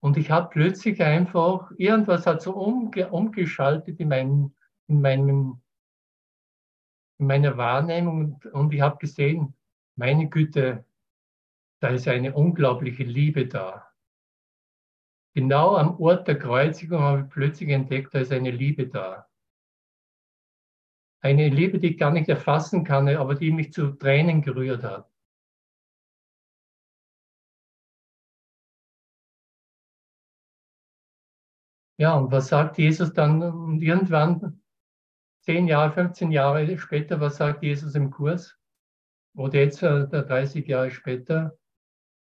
Und ich habe plötzlich einfach, irgendwas hat so umge umgeschaltet in, mein, in, meinem, in meiner Wahrnehmung und, und ich habe gesehen, meine Güte, da ist eine unglaubliche Liebe da. Genau am Ort der Kreuzigung habe ich plötzlich entdeckt, da ist eine Liebe da. Eine Liebe, die ich gar nicht erfassen kann, aber die mich zu Tränen gerührt hat. Ja, und was sagt Jesus dann? Und irgendwann, zehn Jahre, 15 Jahre später, was sagt Jesus im Kurs? Oder jetzt, äh, 30 Jahre später,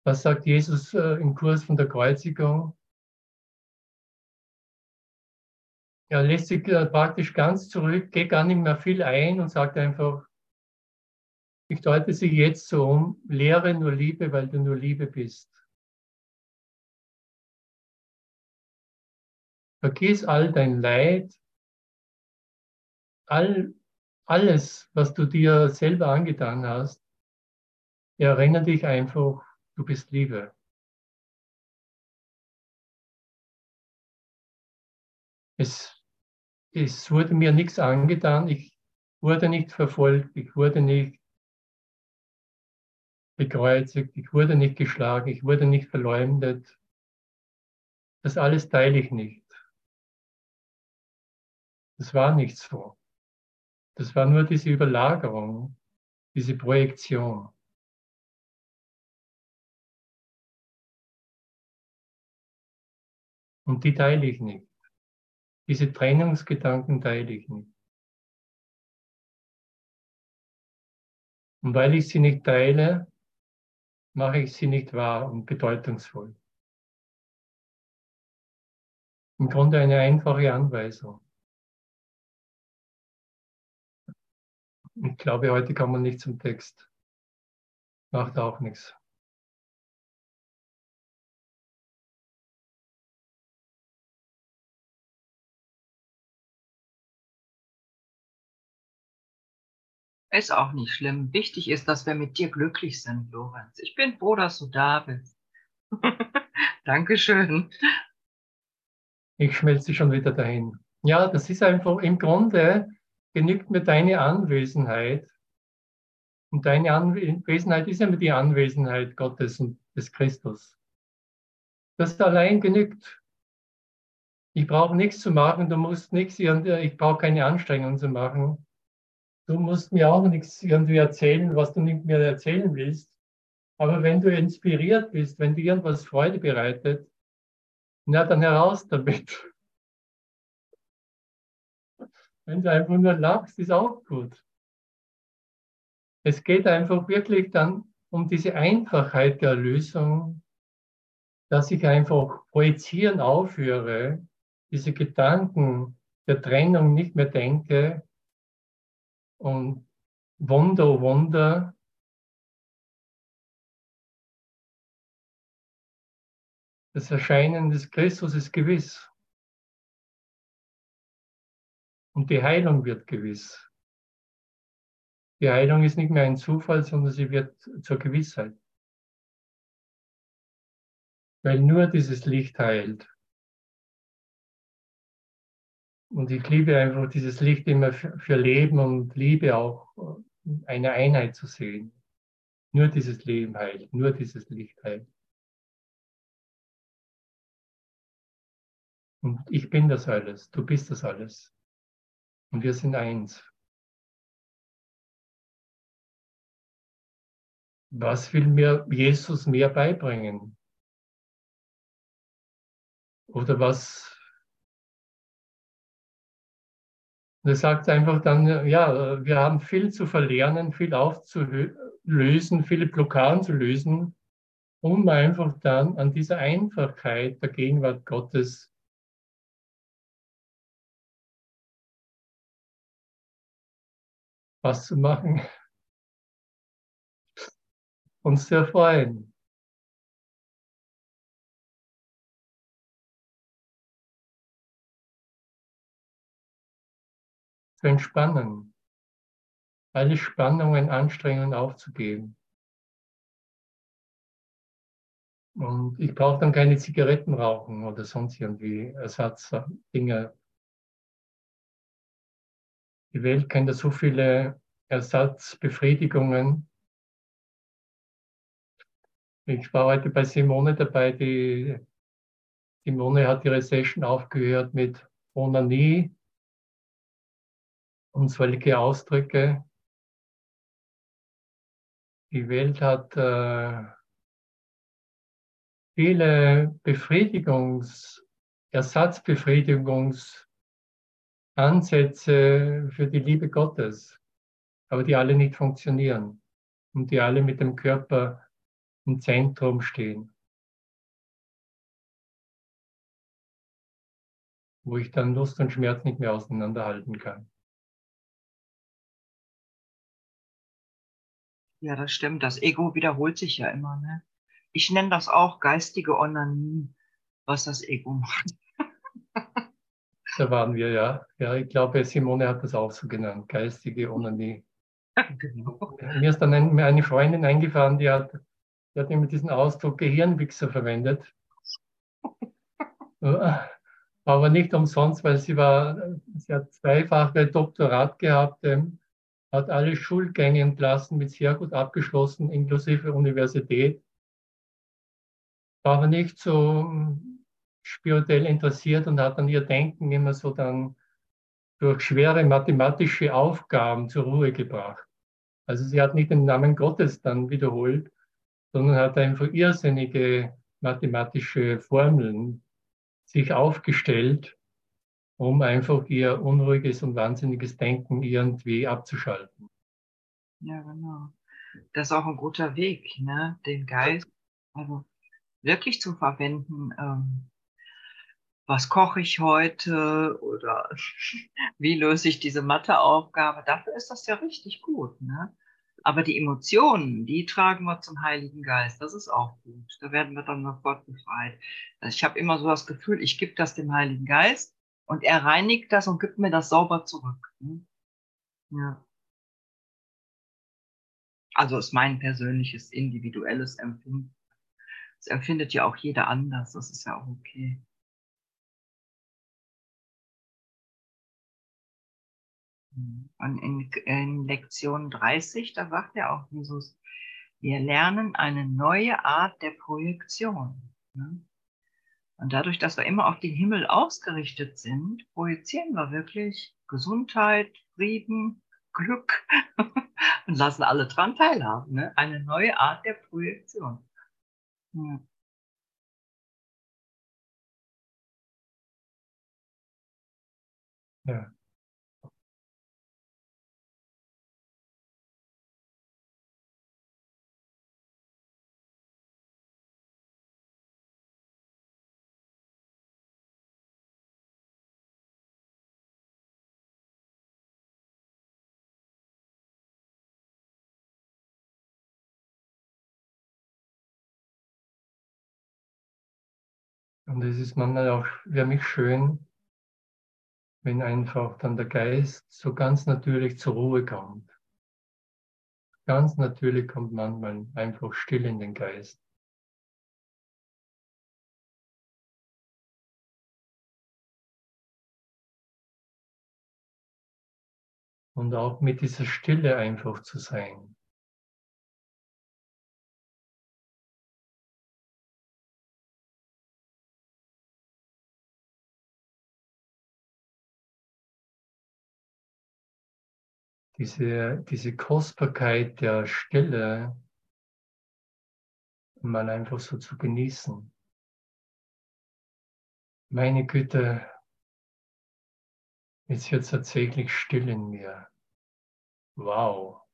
was sagt Jesus äh, im Kurs von der Kreuzigung? Er lässt sich äh, praktisch ganz zurück, geht gar nicht mehr viel ein und sagt einfach, ich deute sie jetzt so um, lehre nur Liebe, weil du nur Liebe bist. Vergiss all dein Leid, all alles, was du dir selber angetan hast, erinnere dich einfach, du bist Liebe. Es, es wurde mir nichts angetan, ich wurde nicht verfolgt, ich wurde nicht bekreuzigt, ich wurde nicht geschlagen, ich wurde nicht verleumdet. Das alles teile ich nicht. Das war nicht so. Das war nur diese Überlagerung, diese Projektion. Und die teile ich nicht. Diese Trennungsgedanken teile ich nicht. Und weil ich sie nicht teile, mache ich sie nicht wahr und bedeutungsvoll. Im Grunde eine einfache Anweisung. Ich glaube, heute kann man nicht zum Text. Macht auch nichts. Ist auch nicht schlimm. Wichtig ist, dass wir mit dir glücklich sind, Lorenz. Ich bin froh, dass du da bist. <laughs> Dankeschön. Ich schmelze schon wieder dahin. Ja, das ist einfach im Grunde genügt mir deine Anwesenheit. Und deine Anwesenheit ist immer die Anwesenheit Gottes und des Christus. Das allein genügt. Ich brauche nichts zu machen, du musst nichts, ich brauche keine Anstrengung zu machen. Du musst mir auch nichts irgendwie erzählen, was du nicht mehr erzählen willst. Aber wenn du inspiriert bist, wenn dir irgendwas Freude bereitet, na dann heraus damit. Wenn du einfach nur lachst, ist auch gut. Es geht einfach wirklich dann um diese Einfachheit der Lösung, dass ich einfach projizieren aufhöre, diese Gedanken der Trennung nicht mehr denke und Wunder, Wunder, das Erscheinen des Christus ist gewiss. Und die Heilung wird gewiss. Die Heilung ist nicht mehr ein Zufall, sondern sie wird zur Gewissheit. Weil nur dieses Licht heilt. Und ich liebe einfach dieses Licht immer für Leben und Liebe auch eine Einheit zu sehen. Nur dieses Leben heilt, nur dieses Licht heilt. Und ich bin das alles, du bist das alles. Und wir sind eins. Was will mir Jesus mehr beibringen? Oder was? Er sagt einfach dann, ja, wir haben viel zu verlernen, viel aufzulösen, viele Blockaden zu lösen, um einfach dann an dieser Einfachheit der Gegenwart Gottes was zu machen uns zu erfreuen. Zu entspannen, alle Spannungen, Anstrengungen aufzugeben. Und ich brauche dann keine Zigaretten rauchen oder sonst irgendwie Ersatzdinge. Die Welt kennt ja so viele Ersatzbefriedigungen, ich war heute bei Simone dabei, die Simone hat ihre Session aufgehört mit Onanie und solche Ausdrücke. Die Welt hat äh, viele Befriedigungs-, Ersatzbefriedigungsansätze für die Liebe Gottes, aber die alle nicht funktionieren und die alle mit dem Körper im Zentrum stehen. Wo ich dann Lust und Schmerz nicht mehr auseinanderhalten kann. Ja, das stimmt. Das Ego wiederholt sich ja immer. Ne? Ich nenne das auch geistige Onanie, was das Ego macht. Da waren wir, ja. Ja, ich glaube, Simone hat das auch so genannt, geistige Onanie. <laughs> Mir ist dann eine Freundin eingefahren, die hat der hat immer diesen Ausdruck Gehirnwichser verwendet. <laughs> Aber nicht umsonst, weil sie war, sie hat zweifache Doktorat gehabt, ähm, hat alle Schulgänge entlassen, mit sehr gut abgeschlossen, inklusive Universität. War aber nicht so spirituell interessiert und hat dann ihr Denken immer so dann durch schwere mathematische Aufgaben zur Ruhe gebracht. Also sie hat nicht den Namen Gottes dann wiederholt, sondern hat einfach irrsinnige mathematische Formeln sich aufgestellt, um einfach ihr unruhiges und wahnsinniges Denken irgendwie abzuschalten. Ja, genau. Das ist auch ein guter Weg, ne? den Geist also wirklich zu verwenden. Ähm, was koche ich heute oder <laughs> wie löse ich diese Matheaufgabe? Dafür ist das ja richtig gut. Ne? Aber die Emotionen, die tragen wir zum Heiligen Geist. Das ist auch gut. Da werden wir dann sofort befreit. Also ich habe immer so das Gefühl, ich gebe das dem Heiligen Geist und er reinigt das und gibt mir das sauber zurück. Hm? Ja. Also ist mein persönliches, individuelles Empfinden. Das empfindet ja auch jeder anders. Das ist ja auch okay. Und in, in Lektion 30, da sagt ja auch Jesus, wir lernen eine neue Art der Projektion. Ne? Und dadurch, dass wir immer auf den Himmel ausgerichtet sind, projizieren wir wirklich Gesundheit, Frieden, Glück <laughs> und lassen alle dran teilhaben. Ne? Eine neue Art der Projektion. Ja. ja. Und es ist manchmal auch für mich schön, wenn einfach dann der Geist so ganz natürlich zur Ruhe kommt. Ganz natürlich kommt manchmal einfach still in den Geist. Und auch mit dieser Stille einfach zu sein. Diese, diese Kostbarkeit der Stille mal einfach so zu genießen. Meine Güte, jetzt tatsächlich still in mir. Wow.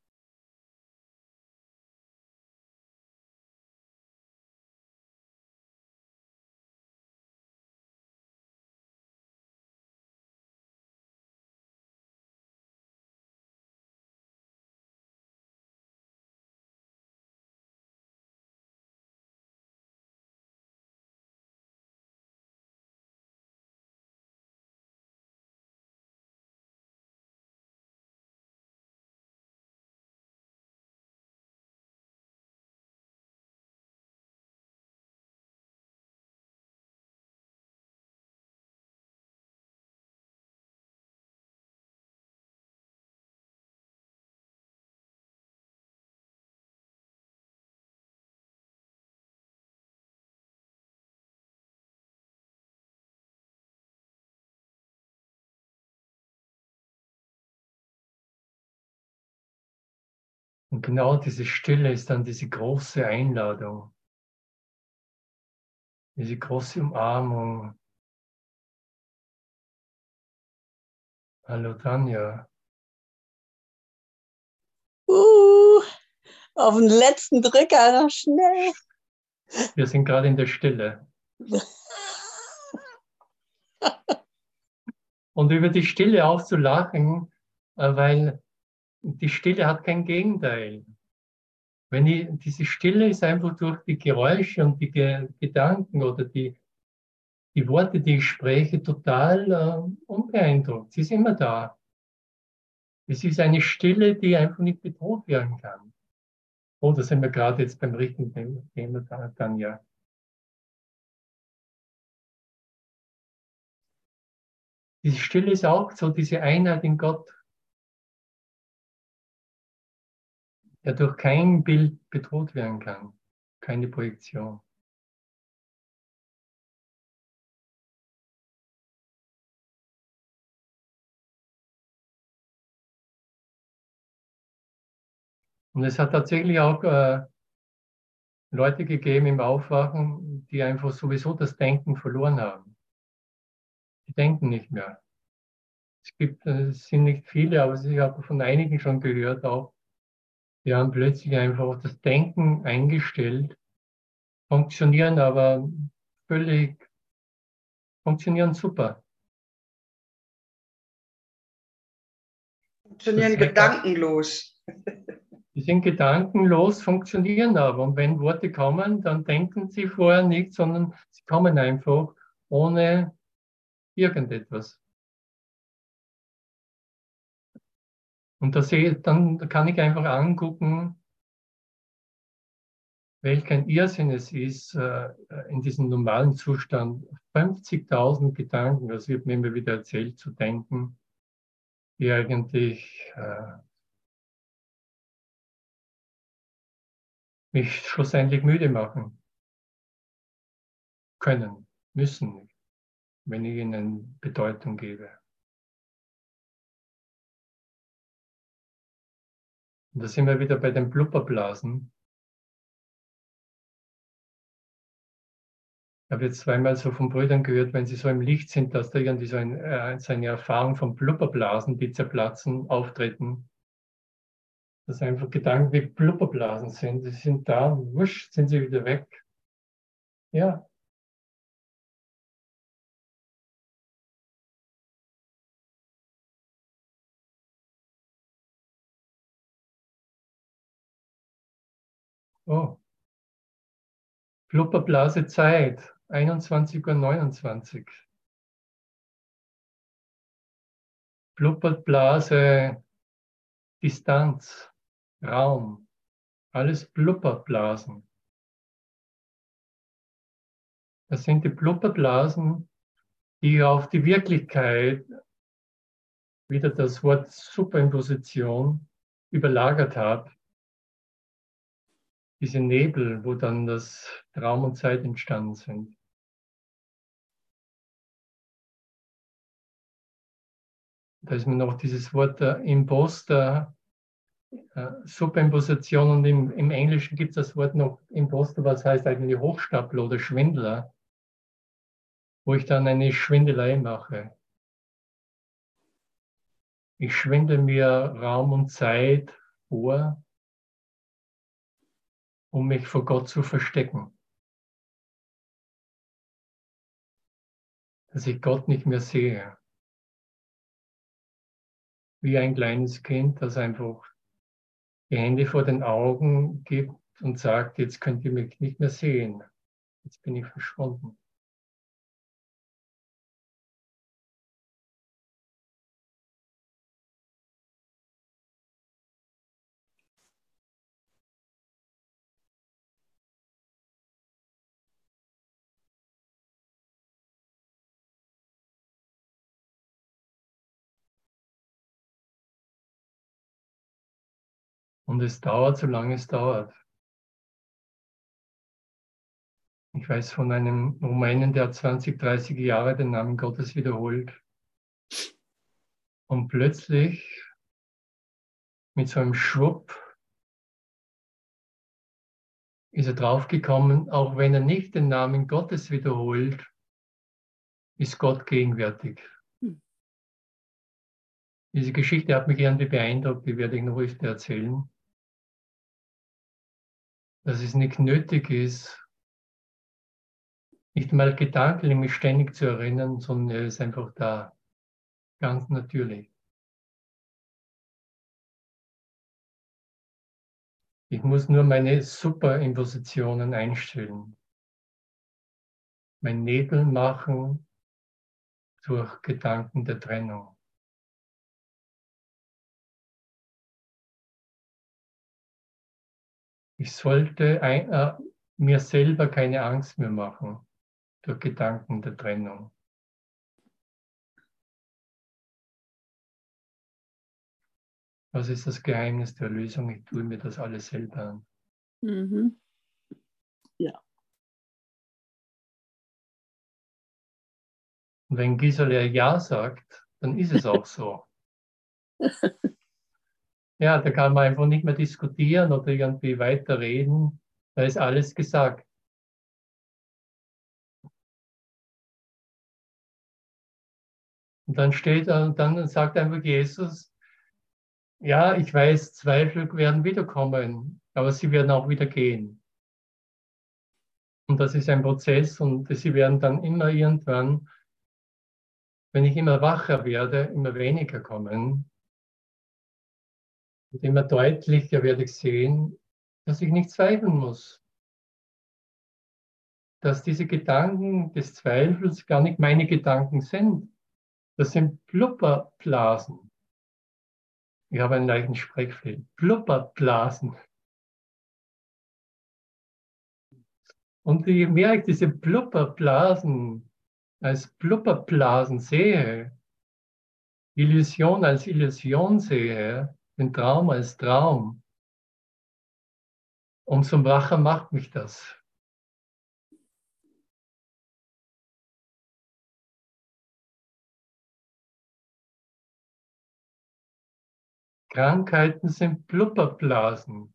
Und genau diese Stille ist dann diese große Einladung, diese große Umarmung. Hallo Tanja. Uh, auf den letzten Drücker noch schnell. Wir sind gerade in der Stille. <laughs> Und über die Stille auch zu lachen, äh, weil die Stille hat kein Gegenteil. Wenn ich, diese Stille ist einfach durch die Geräusche und die Ge Gedanken oder die, die Worte, die ich spreche, total äh, unbeeindruckt. Sie ist immer da. Es ist eine Stille, die einfach nicht bedroht werden kann. Oh, da sind wir gerade jetzt beim richtigen Thema dann ja. Diese Stille ist auch so diese Einheit in Gott. Der durch kein Bild bedroht werden kann, keine Projektion. Und es hat tatsächlich auch äh, Leute gegeben im Aufwachen, die einfach sowieso das Denken verloren haben. Die denken nicht mehr. Es gibt, äh, es sind nicht viele, aber ich habe von einigen schon gehört auch, wir haben plötzlich einfach das Denken eingestellt, funktionieren aber völlig, funktionieren super. Funktionieren gedankenlos. Die sind gedankenlos, funktionieren aber. Und wenn Worte kommen, dann denken sie vorher nicht, sondern sie kommen einfach ohne irgendetwas. Und da sehe, dann kann ich einfach angucken, welch ein Irrsinn es ist, äh, in diesem normalen Zustand 50.000 Gedanken, das wird mir immer wieder erzählt, zu denken, die eigentlich äh, mich schlussendlich müde machen können, müssen wenn ich ihnen Bedeutung gebe. Und da sind wir wieder bei den Blubberblasen. Ich habe jetzt zweimal so von Brüdern gehört, wenn sie so im Licht sind, dass da irgendwie so, ein, äh, eine Erfahrung von Blubberblasen, die zerplatzen, auftreten. Dass einfach Gedanken wie Blubberblasen sind. Sie sind da, wusch, sind sie wieder weg. Ja, Oh. Blubberblase Zeit. 21.29 Uhr. Blubbert Blase, Distanz, Raum, alles Blubberblasen. Das sind die Blubberblasen, die auf die Wirklichkeit, wieder das Wort Superimposition, überlagert hat. Diese Nebel, wo dann das Traum und Zeit entstanden sind. Da ist mir noch dieses Wort der Imposter, äh, Superimposition und im, im Englischen gibt es das Wort noch Imposter, was heißt eigentlich Hochstapler oder Schwindler wo ich dann eine Schwindelei mache. Ich schwinde mir Raum und Zeit vor, um mich vor Gott zu verstecken. Dass ich Gott nicht mehr sehe. Wie ein kleines Kind, das einfach die Hände vor den Augen gibt und sagt, jetzt könnt ihr mich nicht mehr sehen. Jetzt bin ich verschwunden. Und es dauert, solange es dauert. Ich weiß von einem Rumänen, der 20, 30 Jahre den Namen Gottes wiederholt. Und plötzlich mit so einem Schwupp ist er draufgekommen, auch wenn er nicht den Namen Gottes wiederholt, ist Gott gegenwärtig. Hm. Diese Geschichte hat mich irgendwie beeindruckt, die werde ich noch öfter erzählen dass es nicht nötig ist, nicht mal gedanklich mich ständig zu erinnern, sondern er ist einfach da, ganz natürlich. Ich muss nur meine Superimpositionen einstellen. Mein Nebel machen durch Gedanken der Trennung. Ich sollte ein, äh, mir selber keine Angst mehr machen durch Gedanken der Trennung. Was ist das Geheimnis der Lösung? Ich tue mir das alles selber an. Mhm. Ja. Und wenn Gisela Ja sagt, dann ist es auch so. <laughs> Ja, da kann man einfach nicht mehr diskutieren oder irgendwie weiterreden. Da ist alles gesagt. Und dann steht und dann sagt einfach Jesus, ja, ich weiß, Zweifel werden wiederkommen, aber sie werden auch wieder gehen. Und das ist ein Prozess und sie werden dann immer irgendwann, wenn ich immer wacher werde, immer weniger kommen. Und immer deutlicher werde ich sehen, dass ich nicht zweifeln muss. Dass diese Gedanken des Zweifels gar nicht meine Gedanken sind. Das sind Blubberblasen. Ich habe einen leichten Sprechfehler. Blubberblasen. Und je mehr ich diese Blubberblasen als Blubberblasen sehe, Illusion als Illusion sehe, den Traum als Traum. Und zum Wacher macht mich das. Krankheiten sind Blubberblasen.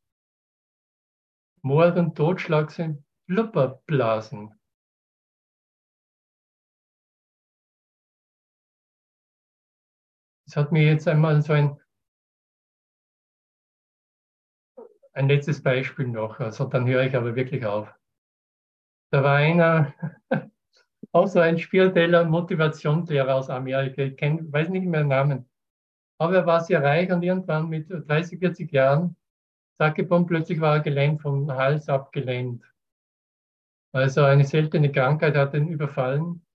Mord und Totschlag sind Blubberblasen. Es hat mir jetzt einmal so ein ein letztes Beispiel noch, also dann höre ich aber wirklich auf. Da war einer, <laughs> auch so ein Spiritueller Motivationslehrer aus Amerika, ich kenn, weiß nicht mehr den Namen, aber er war sehr reich und irgendwann mit 30, 40 Jahren, zack, plötzlich war er gelähmt, vom Hals abgelähmt. Also eine seltene Krankheit hat ihn überfallen.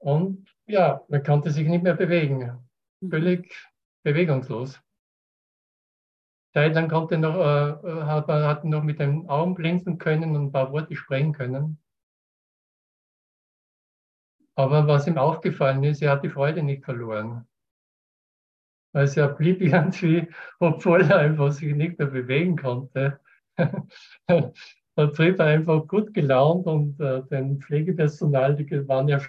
Und ja, man konnte sich nicht mehr bewegen. Mhm. Völlig bewegungslos. Zeitlang konnte noch, äh, hat man hat noch mit den Augen blinzeln können und ein paar Worte sprechen können. Aber was ihm aufgefallen ist, er hat die Freude nicht verloren. Also er blieb <laughs> irgendwie, obwohl er einfach sich nicht mehr bewegen konnte, da <laughs> trieb er einfach gut gelaunt und äh, den Pflegepersonal, die waren ja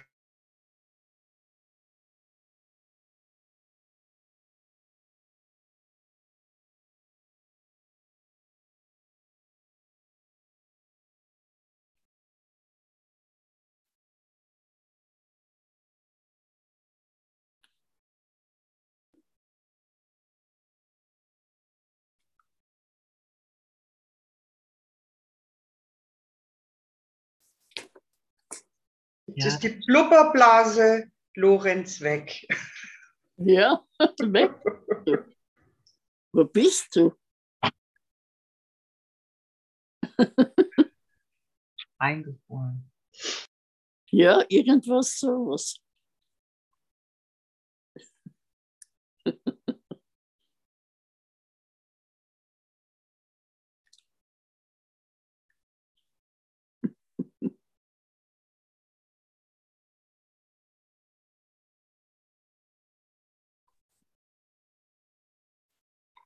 Jetzt ist die Blubberblase Lorenz weg. Ja, <laughs> weg. Wo bist du? Eingefroren. Ja, irgendwas sowas.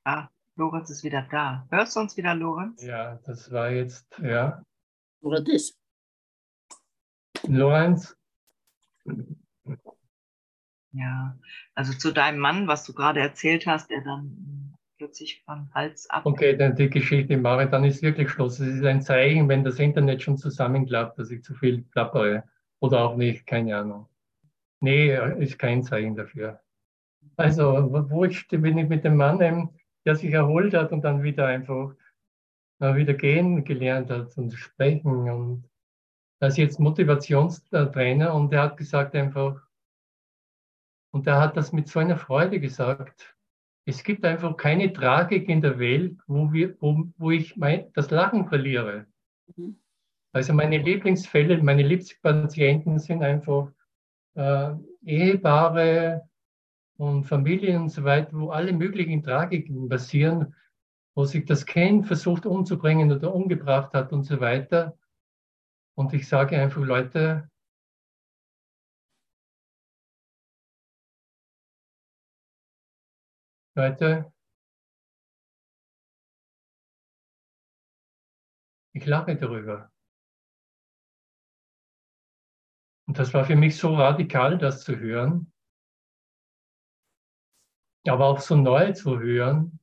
Ah, Lorenz ist wieder da. Hörst du uns wieder, Lorenz? Ja, das war jetzt, ja. Oder das? Lorenz, Ja. Also zu deinem Mann, was du gerade erzählt hast, der dann plötzlich von Hals ab. okay, dann die Geschichte mache, dann ist wirklich Schluss. Es ist ein Zeichen, wenn das Internet schon zusammenklappt, dass ich zu viel plappere. Oder auch nicht, keine Ahnung. Nee, ist kein Zeichen dafür. Also, wo ich, bin ich mit dem Mann, ähm, der sich erholt hat und dann wieder einfach äh, wieder gehen gelernt hat und sprechen und er ist jetzt Motivationstrainer und er hat gesagt einfach, und er hat das mit so einer Freude gesagt, es gibt einfach keine Tragik in der Welt, wo, wir, wo, wo ich mein, das Lachen verliere. Mhm. Also meine Lieblingsfälle, meine Lieblingspatienten sind einfach äh, Ehepaare und Familien und so weiter, wo alle möglichen Tragiken passieren, wo sich das Kind versucht umzubringen oder umgebracht hat und so weiter. Und ich sage einfach, Leute, Leute, ich lache darüber. Und das war für mich so radikal, das zu hören, aber auch so neu zu hören,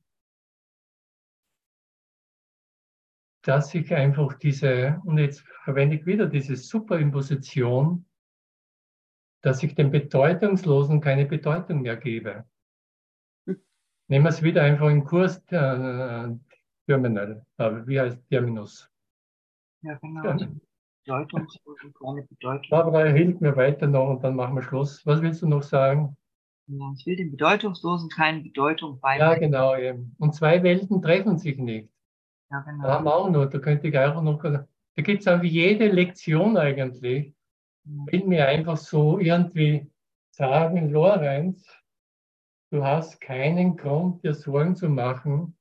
dass ich einfach diese, und jetzt verwende ich wieder diese Superimposition, dass ich dem Bedeutungslosen keine Bedeutung mehr gebe. Nehmen wir es wieder einfach im Kurs äh, Terminal, äh, wie heißt Terminus? Ja, genau. Ja. Bedeutungslos und keine Bedeutung. Barbara hilft mir weiter noch und dann machen wir Schluss. Was willst du noch sagen? Ja, Ich will dem Bedeutungslosen keine Bedeutung Ja, beibringen. genau. Eben. Und zwei Welten treffen sich nicht. Ja, Da haben genau. wir auch noch, da könnte ich auch noch, da gibt es irgendwie jede Lektion eigentlich, will mir einfach so irgendwie sagen, Lorenz, du hast keinen Grund, dir Sorgen zu machen.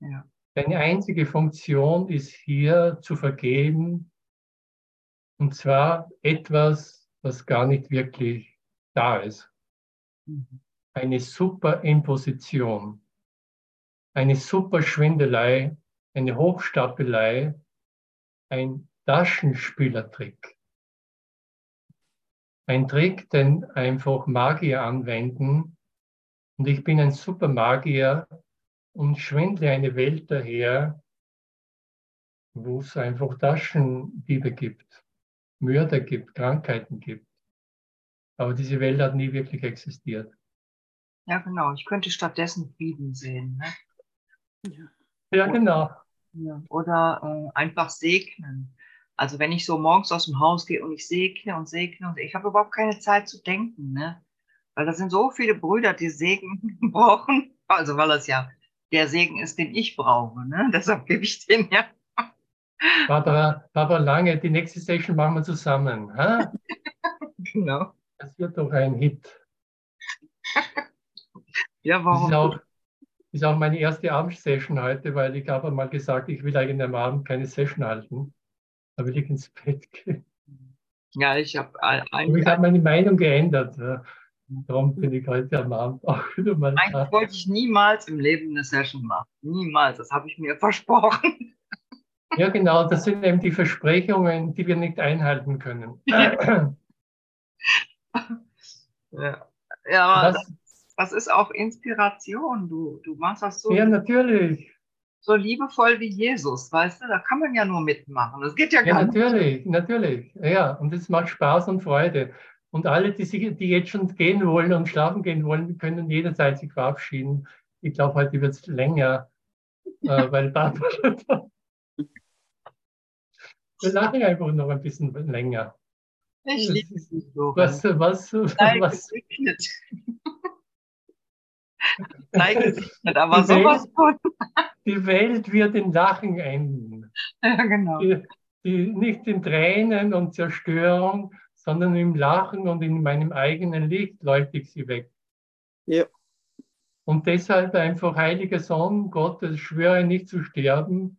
Ja. Deine einzige Funktion ist hier zu vergeben, und zwar etwas, was gar nicht wirklich da ist. Eine Superimposition, eine Superschwindelei, eine Hochstapelei, ein Taschenspielertrick. Ein Trick, den einfach Magier anwenden. Und ich bin ein Supermagier und schwindle eine Welt daher, wo es einfach Taschendiebe gibt, Mörder gibt, Krankheiten gibt. Aber diese Welt hat nie wirklich existiert. ja, genau. Ich könnte stattdessen Frieden sehen. Ne? Ja, genau. Ja. Oder äh, einfach segnen. Also wenn ich so morgens aus dem Haus gehe und ich segne und segne und ich habe überhaupt keine Zeit zu denken, ne? Weil da sind so viele Brüder, die Segen <laughs> brauchen. Also weil das ja der Segen ist, den ich brauche. Ne? <laughs> Deshalb gebe ich den ja. Barbara, Barbara Lange, die nächste Session machen wir zusammen. Ha? <laughs> Genau. Das wird doch ein Hit. <laughs> Ja, Das warum? ist auch, ist auch meine erste Abendsession heute, weil ich habe mal gesagt, ich will eigentlich am Abend keine Session halten. Da will ich ins Bett gehen. Ja, ich habe ich habe meine Meinung geändert. Darum bin ich heute am Abend <laughs> auch wieder mal eigentlich wollte ich niemals im Leben eine Session machen. Niemals. Das habe ich mir versprochen. Ja, genau, das sind eben die Versprechungen, die wir nicht einhalten können. <laughs> Ja, ja aber Was, das ist auch Inspiration. Du, du machst das so, ja, natürlich. so liebevoll wie Jesus, weißt du? Da kann man ja nur mitmachen. Das geht ja Ja, gar nicht. natürlich, natürlich. Ja, und es macht Spaß und Freude. Und alle, die, sich, die jetzt schon gehen wollen und schlafen gehen wollen, können jederzeit sich verabschieden. Ich glaube, heute wird es länger, äh, weil Barbara. <laughs> Wir lachen einfach noch ein bisschen länger. Ich liebe dich, Lorenz. Was, was, Sei was, gesegnet. Sei gesegnet, aber Die Welt- sowas von. die Welt wird in Lachen enden. Ja, genau. Die, die, nicht in Tränen und Zerstörung, sondern im Lachen und in meinem eigenen Licht leuchte ich sie weg. Ja. Und deshalb einfach, heiliger Sohn Gottes, schwöre nicht zu sterben.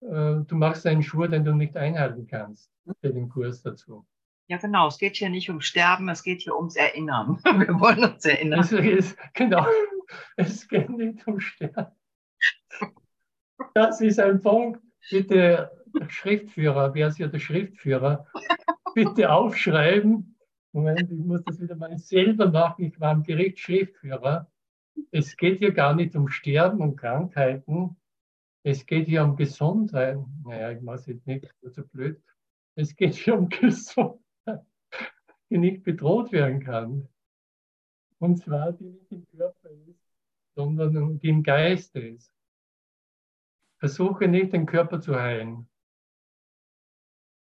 Äh, Du machst einen Schwur, den du nicht einhalten kannst. Für den Kurs dazu. Ja, genau. Es geht hier nicht um Sterben, es geht hier ums Erinnern. <laughs> Wir wollen uns erinnern. Es ist, genau, <laughs> es geht nicht um Sterben. Das ist ein Punkt. Bitte, Schriftführer, wer ist hier der Schriftführer? Bitte aufschreiben. Moment, ich muss das wieder mal selber machen. Ich war am Gericht Schriftführer. Es geht hier gar nicht um Sterben und Krankheiten. Es geht hier um Gesundheit. Naja, ich mache es jetzt nicht, so blöd. Es geht hier um <laughs> Gesundheit, die nicht bedroht werden kann. Und zwar die nicht im Körper ist, sondern die im Geiste ist. Versuche nicht den Körper zu heilen.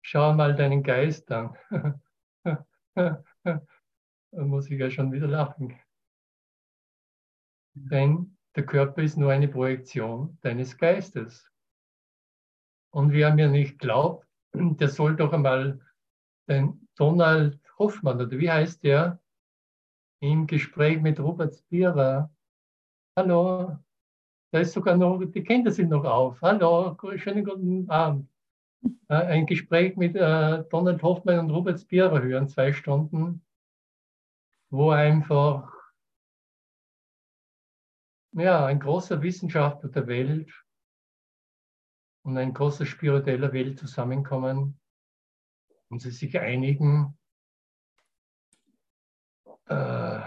Schau mal deinen Geist an. <laughs> da muss ich ja schon wieder lachen. Denn der Körper ist nur eine Projektion deines Geistes. Und wer mir nicht glaubt, <clears throat> der soll doch einmal den Donald Hoffmann, oder wie heißt der, im Gespräch mit Robert Spira. Hallo, da ist sogar noch, die Kinder sind noch auf. Hallo, schönen guten Abend. <laughs> Äh, Ein Gespräch mit äh, Donald Hoffmann und Robert Spira hören, zwei Stunden, wo einfach ja, ein großer Wissenschaftler der Welt und ein großer spiritueller Welt zusammenkommen und sie sich einigen, äh,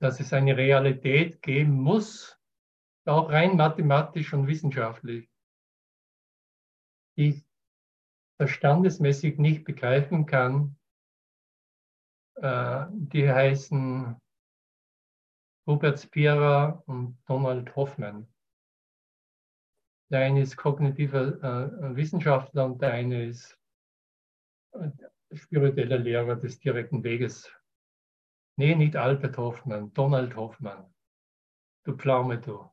dass es eine Realität geben muss, auch rein mathematisch und wissenschaftlich, die ich verstandesmäßig nicht begreifen kann, die heißen Robert Spira und Donald Hoffman. Der eine ist kognitiver äh, Wissenschaftler und der eine ist äh, spiritueller Lehrer des direkten Weges. Nee, nicht Albert Hoffmann, Donald Hoffmann. Du Pflaume, du.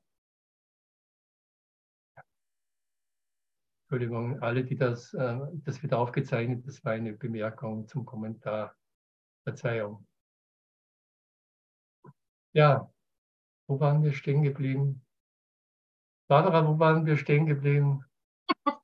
Entschuldigung, alle, die das, äh, das wird aufgezeichnet, das war eine Bemerkung zum Kommentar. Verzeihung. Ja, wo waren wir stehen geblieben? Barbara, wo waren wir stehen geblieben? <laughs>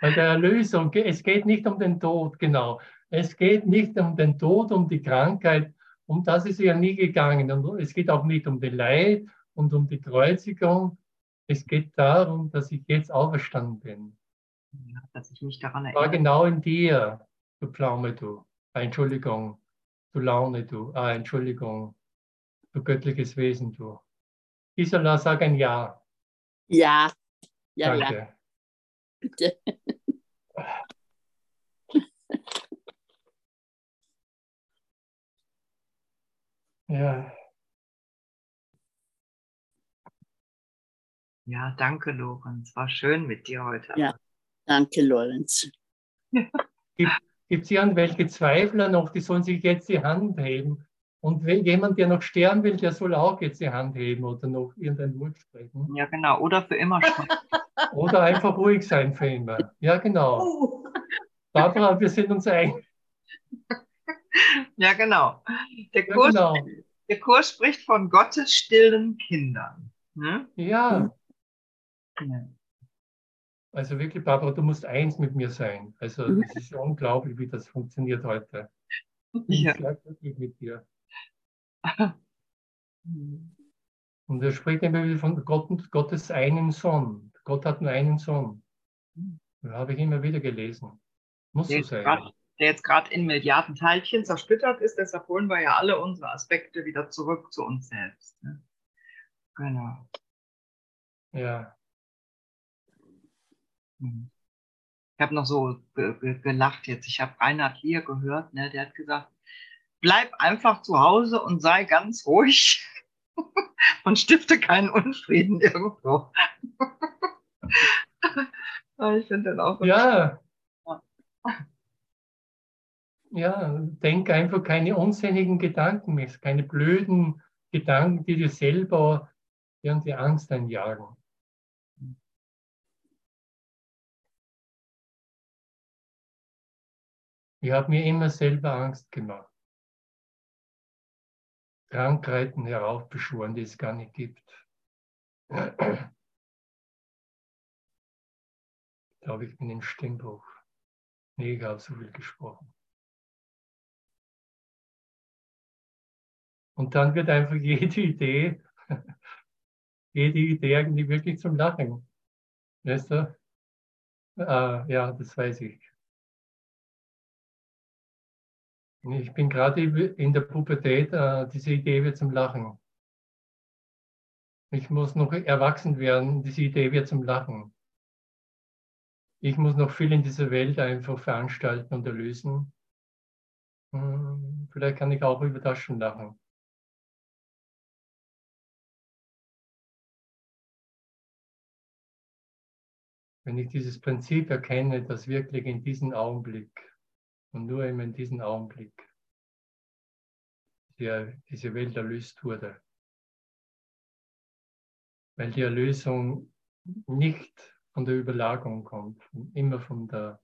Bei der Erlösung, es geht nicht um den Tod, genau. Es geht nicht um den Tod, um die Krankheit, um das ist ja nie gegangen. Und es geht auch nicht um den Leid und um die Kreuzigung. Es geht darum, dass ich jetzt auferstanden bin. Ja, dass ich mich daran War erinnere. genau in dir, du Pflaume, du. Entschuldigung, du Laune, du. Ah, Entschuldigung, du göttliches Wesen, du. Gisela, sag ein Ja. Ja, ja, ja, Danke. bitte. <laughs> Ja, Ja, danke, Lorenz. War schön mit dir heute. Ja. Danke, Lorenz. gibt es irgendwelche Zweifler noch, die sollen sich jetzt die Hand heben. Und wenn jemand, der noch sterben will, der soll auch jetzt die Hand heben oder noch irgendein Wort sprechen. Ja, genau. Oder für immer schweigen. <laughs> Oder einfach ruhig sein für immer. Ja, genau. Oh. Barbara, wir sind uns einig. Ja, genau. Der Ja, Kurs, genau. der Kurs spricht von Gottes stillen Kindern. Ne? Ja, Ja. Also wirklich, Barbara, du musst eins mit mir sein. Also Mhm. das ist unglaublich, wie das funktioniert heute. Ich Ja. sage wirklich mit dir. Und er spricht immer wieder von Gott Gottes einen Sohn. Gott hat nur einen Sohn. Das habe ich immer wieder gelesen. Muss Der so jetzt sein. grad- der jetzt gerade in Milliarden Teilchen zersplittert ist, deshalb holen wir ja alle unsere Aspekte wieder zurück zu uns selbst. Ne? Genau. Ja, Mhm. Ich habe noch so ge ge gelacht jetzt. Ich habe Reinhard Lier gehört, ne? der hat gesagt, bleib einfach zu Hause und sei ganz ruhig <laughs> und stifte keinen Unfrieden irgendwo. <laughs> Ah, ich finde den auch so ja. Ja, denk einfach keine unsinnigen Gedanken mehr, keine blöden Gedanken, die dir selber irgendwie Angst einjagen. Ich habe mir immer selber Angst gemacht. Krankheiten heraufbeschworen, die es gar nicht gibt. Ich glaube, ich bin im Stimmbruch. Nee, ich habe so viel gesprochen. Und dann wird einfach <laughs> jede Idee, jede Idee eigentlich wirklich zum Lachen. Weißt du? Ah, ja, das weiß ich. Ich bin gerade in der Pubertät, äh, diese Idee wird zum Lachen. Ich muss noch erwachsen werden, diese Idee wird zum Lachen. Ich muss noch viel in dieser Welt einfach veranstalten und erlösen. Hm, Vielleicht kann ich auch über das schon lachen. Wenn ich dieses Prinzip erkenne, dass wirklich in diesem Augenblick und nur eben in diesem Augenblick die, diese Welt erlöst wurde. Weil die Erlösung nicht von der Überlagerung kommt, immer von der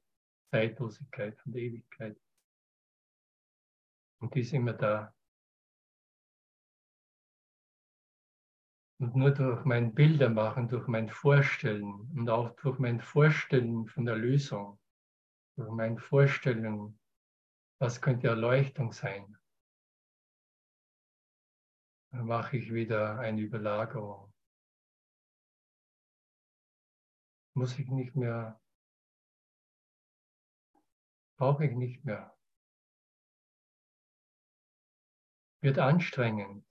Zeitlosigkeit, von der Ewigkeit. Und die ist immer da. Und nur durch mein Bildermachen, durch mein Vorstellen und auch durch mein Vorstellen von der Lösung, durch mein Vorstellen, was könnte Erleuchtung sein, dann mache ich wieder eine Überlagerung. Muss ich nicht mehr, brauche ich nicht mehr. Wird anstrengend.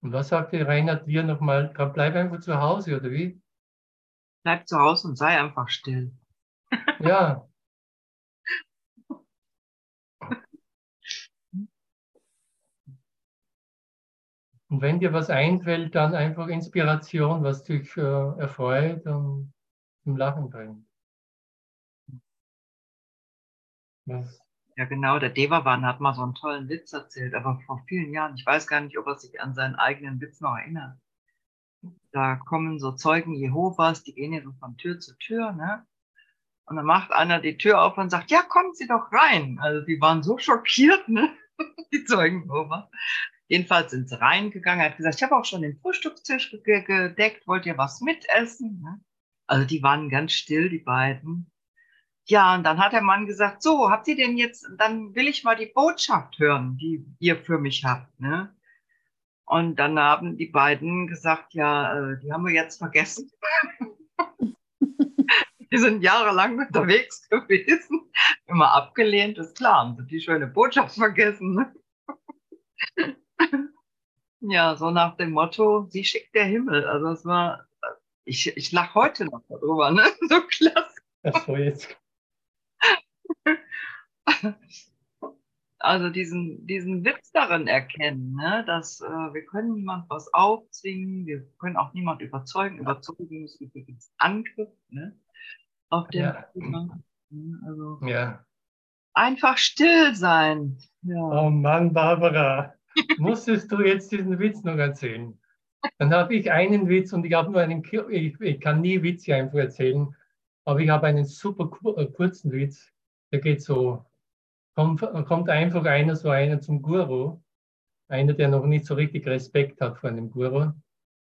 Und was sagte Reinhard dir nochmal? Bleib einfach zu Hause, oder wie? Bleib zu Hause und sei einfach still. Ja. <laughs> Und wenn dir was einfällt, dann einfach Inspiration, was dich äh, erfreut und zum Lachen bringt. Was? Ja, genau. Der Devavan hat mal so einen tollen Witz erzählt, aber vor vielen Jahren. Ich weiß gar nicht, ob er sich an seinen eigenen Witz noch erinnert. Da kommen so Zeugen Jehovas, die gehen ja so von Tür zu Tür, ne? Und dann macht einer die Tür auf und sagt, ja, kommen Sie doch rein. Also die waren so schockiert, ne? <laughs> Die Zeugen Jehovas. Jedenfalls sind sie reingegangen. Hat gesagt, ich habe auch schon den Frühstückstisch ge gedeckt. Wollt ihr was mitessen? Ne? Also die waren ganz still, die beiden. Ja, und dann hat der Mann gesagt, so, habt ihr denn jetzt, dann will ich mal die Botschaft hören, die ihr für mich habt. Ne? Und dann haben die beiden gesagt, ja, äh, die haben wir jetzt vergessen. <laughs> die sind jahrelang unterwegs gewesen, immer abgelehnt, ist klar, haben sie die schöne Botschaft vergessen. <laughs> Ja, so nach dem Motto, sie schickt der Himmel. Also es war, ich, ich lache heute noch darüber, ne? <laughs> So klasse. Ach so, jetzt. Also diesen, diesen Witz darin erkennen, ne? dass äh, wir können niemand was aufzwingen, wir können auch niemand überzeugen. Überzeugen ist übrigens Angriff ne? auf den Ja. Thema. Ne? Also, Ja, Einfach still sein. Ja. Oh Mann, Barbara, musstest du jetzt diesen Witz noch erzählen? Dann habe ich einen Witz und ich habe nur einen, ich, ich kann nie Witze einfach erzählen, aber ich habe einen super äh, kurzen Witz, der geht so, kommt, kommt einfach einer, so einer zum Guru, einer, der noch nicht so richtig Respekt hat vor einem Guru,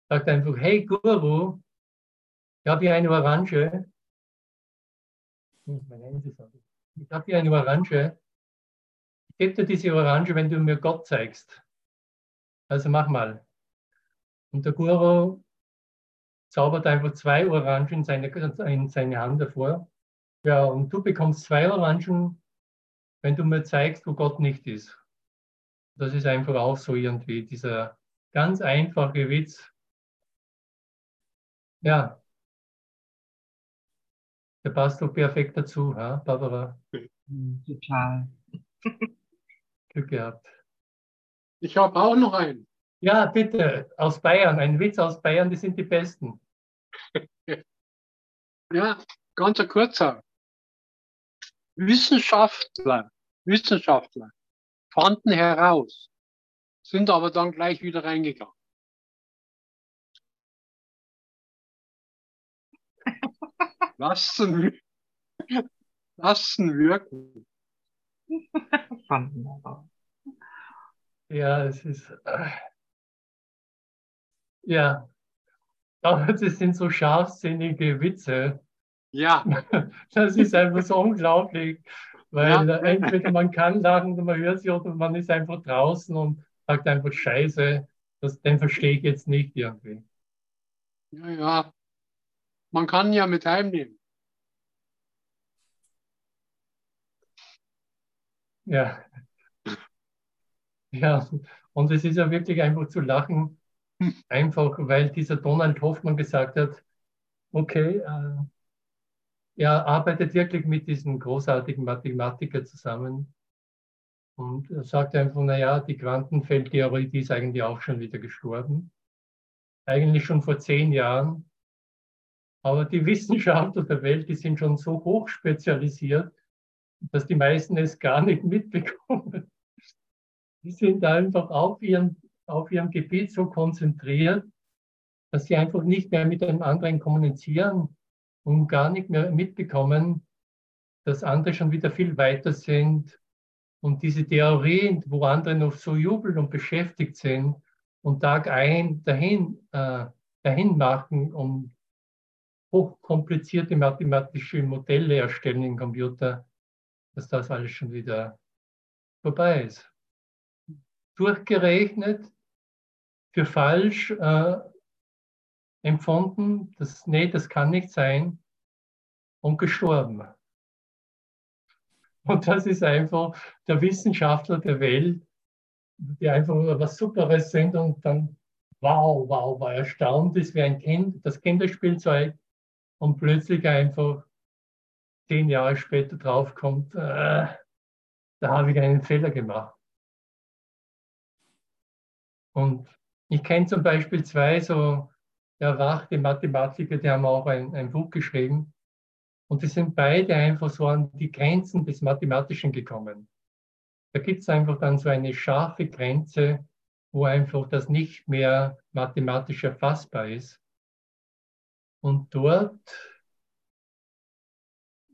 sagt einfach, hey Guru, ich habe hier eine Orange. Ich habe hier eine Orange. Ich gebe dir diese Orange, wenn du mir Gott zeigst. Also mach mal. Und der Guru zaubert einfach zwei Orangen in seine, in seine Hand davor. Ja, und du bekommst zwei Orangen, wenn du mir zeigst, wo Gott nicht ist. Das ist einfach auch so irgendwie dieser ganz einfache Witz. Ja, der passt doch perfekt dazu, ha, Barbara? Total. Glück gehabt. Ich habe auch noch einen. Ja, bitte, aus Bayern, ein Witz aus Bayern, die sind die besten. <laughs> Ja, ganz ein kurzer. Wissenschaftler, Wissenschaftler fanden heraus, sind aber dann gleich wieder reingegangen. Lassen, lassen wirken. Fanden heraus. Ja, es ist. Äh, ja, aber das sind so scharfsinnige Witze. Ja, <laughs> Das ist einfach so unglaublich, weil Ja. entweder man kann lachen oder man hört sich oder man ist einfach draußen und sagt einfach Scheiße, das, den verstehe ich jetzt nicht irgendwie. ja, ja. Man kann ja mit heimnehmen. Ja. Ja, und es ist ja wirklich einfach zu lachen, <laughs> einfach weil dieser Donald Hoffmann gesagt hat, okay, äh, er arbeitet wirklich mit diesem großartigen Mathematiker zusammen und sagt einfach, naja, die Quantenfeldtheorie, die ist eigentlich auch schon wieder gestorben. Eigentlich schon vor zehn Jahren. Aber die Wissenschaftler der Welt, die sind schon so hoch spezialisiert, dass die meisten es gar nicht mitbekommen. Die sind einfach auf ihrem, auf ihrem Gebiet so konzentriert, dass sie einfach nicht mehr mit einem anderen kommunizieren und gar nicht mehr mitbekommen, dass andere schon wieder viel weiter sind und diese Theorien, wo andere noch so jubeln und beschäftigt sind und Tag ein dahin, äh, dahin machen, um hochkomplizierte mathematische Modelle erstellen im Computer, dass das alles schon wieder vorbei ist. Durchgerechnet, für falsch äh, empfunden, das, nee, das kann nicht sein, und gestorben. Und das ist einfach der Wissenschaftler der Welt, die einfach was Superes sind und dann, wow, wow, war erstaunt ist wie ein Kind, das Kinderspielzeug und plötzlich einfach zehn Jahre später draufkommt, äh, da habe ich einen Fehler gemacht. Und ich kenne zum Beispiel zwei so erwachte Mathematiker, die haben auch ein, ein Buch geschrieben. Und die sind beide einfach so an die Grenzen des Mathematischen gekommen. Da gibt es einfach dann so eine scharfe Grenze, wo einfach das nicht mehr mathematisch erfassbar ist. Und dort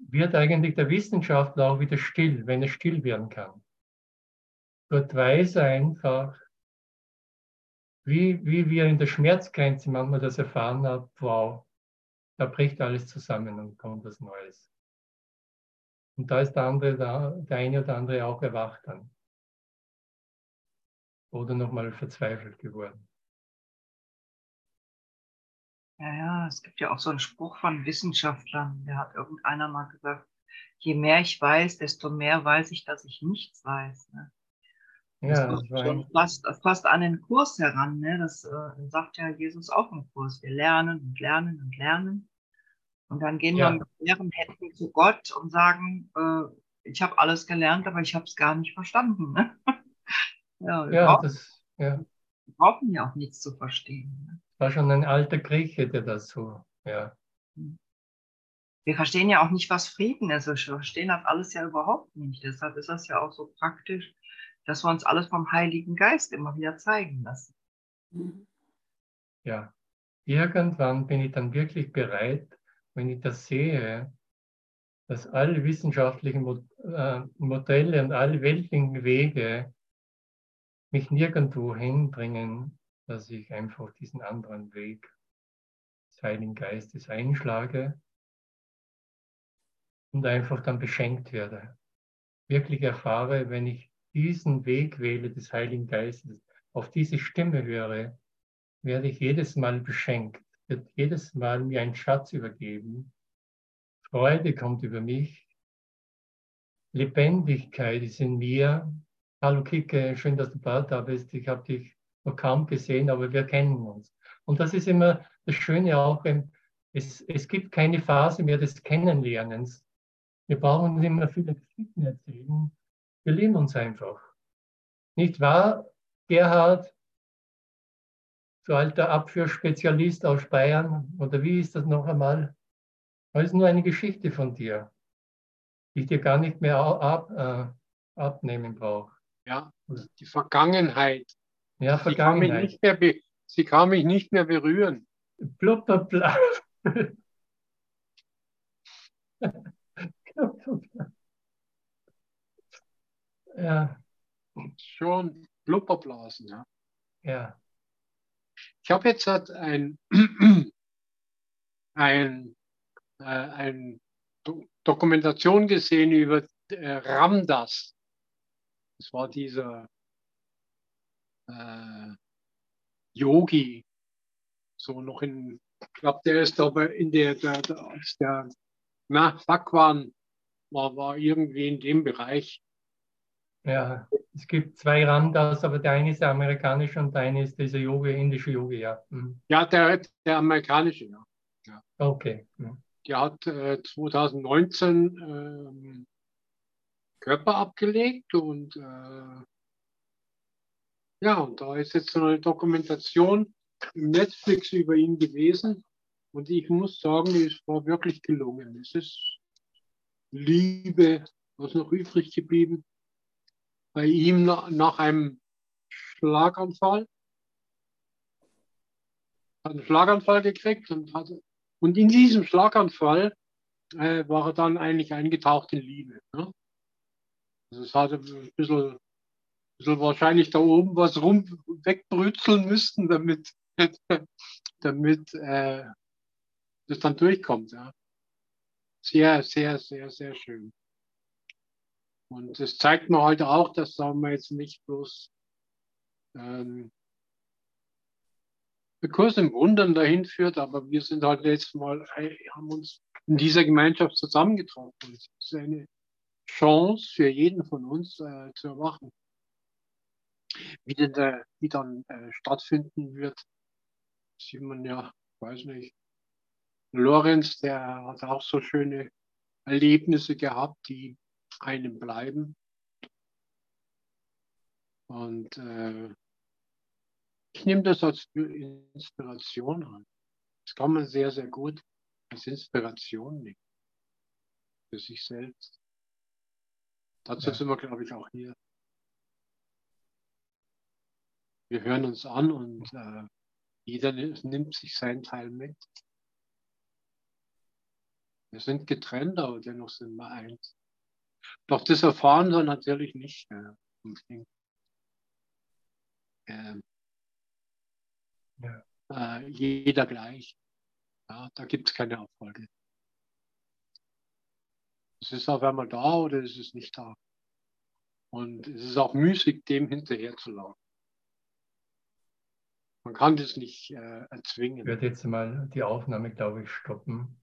wird eigentlich der Wissenschaftler auch wieder still, wenn er still werden kann. Dort weiß er einfach, wie, wie wir in der Schmerzgrenze manchmal das erfahren haben, wow, da bricht alles zusammen und kommt was Neues. Und da ist der andere, da, der eine oder andere auch erwacht dann. Oder nochmal verzweifelt geworden. Ja, ja, es gibt ja auch so einen Spruch von Wissenschaftlern, der hat irgendeiner mal gesagt, je mehr ich weiß, desto mehr weiß ich, dass ich nichts weiß. Ne? Ja, das das schon fast, fast an den Kurs heran. Ne? Das äh, sagt ja Jesus auch im Kurs. Wir lernen und lernen und lernen. Und dann gehen Ja. wir mit leeren Händen zu Gott und sagen, äh, ich habe alles gelernt, aber ich habe es gar nicht verstanden. Ne? <laughs> ja, wir, ja, brauchen, das ja, wir brauchen ja auch nichts zu verstehen. Ne? war schon ein alter Grieche, der das so, ja. wir verstehen ja auch nicht, was Frieden ist. Wir verstehen das alles ja überhaupt nicht. Deshalb ist das ja auch so praktisch, dass wir uns alles vom Heiligen Geist immer wieder zeigen lassen. Ja, irgendwann bin ich dann wirklich bereit, wenn ich das sehe, dass alle wissenschaftlichen äh, Modelle und alle weltlichen Wege mich nirgendwo hinbringen, dass ich einfach diesen anderen Weg des Heiligen Geistes einschlage und einfach dann beschenkt werde. Wirklich erfahre, wenn ich diesen Weg wähle des Heiligen Geistes, auf diese Stimme höre, werde ich jedes Mal beschenkt, wird jedes Mal mir ein Schatz übergeben. Freude kommt über mich. Lebendigkeit ist in mir. Hallo Kike, schön, dass du bald da bist. Ich habe dich noch kaum gesehen, aber wir kennen uns. Und das ist immer das Schöne auch, es, es gibt keine Phase mehr des Kennenlernens. Wir brauchen nicht mehr viele Geschichten erzählen. Wir lieben uns einfach. Nicht wahr, Gerhard? So alter Abführspezialist aus Bayern. Oder wie ist das noch einmal? Das ist nur eine Geschichte von dir, die ich dir gar nicht mehr ab, äh, abnehmen brauche. Ja, die Vergangenheit. Ja, Vergangenheit. Sie kann mich nicht mehr, sie kann mich nicht mehr berühren. Blubber, blubber. <laughs> ja. Schon Blubberblasen, ja. Ja. Ich habe jetzt halt ein, <clears throat> ein, äh, ein Dokumentation gesehen über äh, Ramdas. Das war dieser äh, Yogi, so noch in, ich glaube, der ist aber in der, der, der, der na, Bhagwan war, war irgendwie in dem Bereich. Ja, es gibt zwei Ramdas, aber der eine ist der amerikanische und der eine ist dieser Yogi, indische Yogi, ja. Mhm. Ja, der, der amerikanische, ja. ja. Okay. Mhm. Der hat äh, 2019 ähm, Körper abgelegt und äh, ja, und da ist jetzt so eine Dokumentation im Netflix über ihn gewesen und ich muss sagen, es war wirklich gelungen. Es ist Liebe, was noch übrig geblieben. Bei ihm nach einem Schlaganfall. Hat einen Schlaganfall gekriegt und hatte, und in diesem Schlaganfall äh, war er dann eigentlich eingetaucht in Liebe. Ne? Also es hatte ein bisschen, ein bisschen wahrscheinlich da oben was rum wegbrützeln müssten, damit, <laughs> damit äh, das dann durchkommt. Ja. Sehr, sehr, sehr, sehr schön. Und das zeigt mir heute auch, dass sagen wir jetzt nicht bloß ähm, der Kurs im Wundern dahin führt, aber wir sind halt jetzt mal, haben uns in dieser Gemeinschaft zusammengetroffen. Es ist eine Chance für jeden von uns äh, zu erwachen. Wie, denn der, wie dann äh, stattfinden wird, sieht man ja, weiß nicht. Lorenz, der hat auch so schöne Erlebnisse gehabt, die einem bleiben. Und äh, ich nehme das als Inspiration an. Das kann man sehr, sehr gut als Inspiration nehmen. Für sich selbst. Dazu ja. sind wir, glaube ich, auch hier. Wir hören uns an und äh, jeder nimmt sich seinen Teil mit. Wir sind getrennt, aber dennoch sind wir eins. Doch das erfahren wir natürlich nicht. Ja, äh, ja. Äh, jeder gleich. Ja, da gibt es keine Abfolge. Es ist auf einmal da oder es ist nicht da. Und es ist auch müßig, dem hinterher zu laufen. Man kann das nicht äh, erzwingen. Ich werde jetzt mal die Aufnahme, glaube ich, stoppen.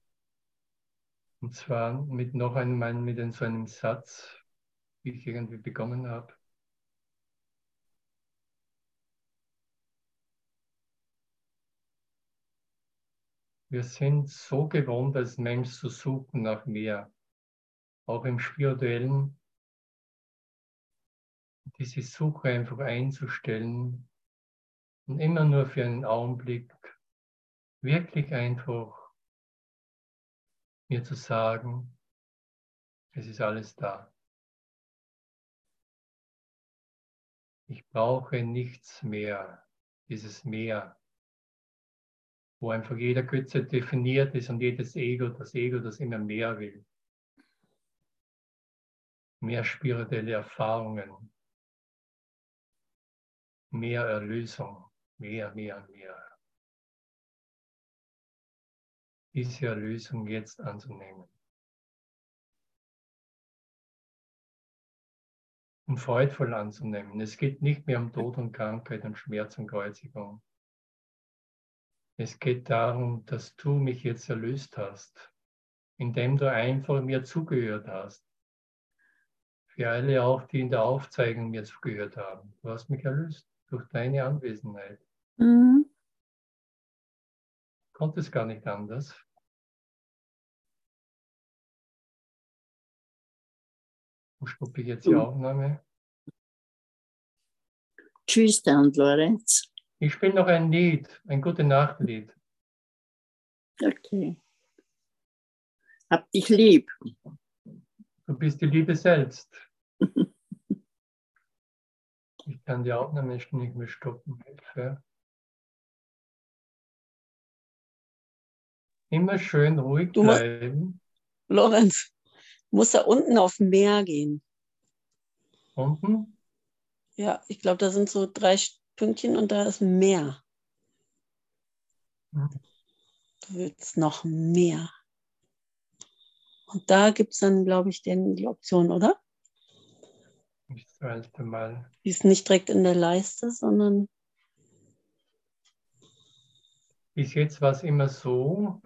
Und zwar mit noch einmal mit so einem Satz, wie ich irgendwie begonnen habe. Wir sind so gewohnt, als Mensch zu suchen nach mehr, auch im spirituellen, diese Suche einfach einzustellen und immer nur für einen Augenblick wirklich einfach mir zu sagen, es ist alles da. Ich brauche nichts mehr, dieses Meer, wo einfach jeder Götze definiert ist und jedes Ego, das Ego, das immer mehr will. Mehr spirituelle Erfahrungen, mehr Erlösung, mehr, mehr, mehr. Diese Erlösung jetzt anzunehmen. Und freudvoll anzunehmen. Es geht nicht mehr um Tod und Krankheit und Schmerz und Kreuzigung. Es geht darum, dass du mich jetzt erlöst hast, indem du einfach mir zugehört hast. Für alle auch, die in der Aufzeichnung mir zugehört haben. Du hast mich erlöst durch deine Anwesenheit. Mhm. Konnte es gar nicht anders. Stoppe ich jetzt die Aufnahme? Tschüss dann, Lorenz. Ich spiele noch ein Lied, ein gute Nachtlied. Okay. Hab dich lieb. Du bist die Liebe selbst. <laughs> Ich kann die Aufnahme nicht mehr stoppen. Hilfe. Immer schön ruhig Du bleiben. Lorenz, muss da unten auf dem Meer gehen. Unten. Ja, ich glaube, da sind so drei Pünktchen und da ist Meer. Mhm. Du willst noch mehr. Und da gibt es dann, glaube ich, den, die Option, oder? Das erste Mal. Die ist nicht direkt in der Leiste, sondern Bis jetzt war es immer so.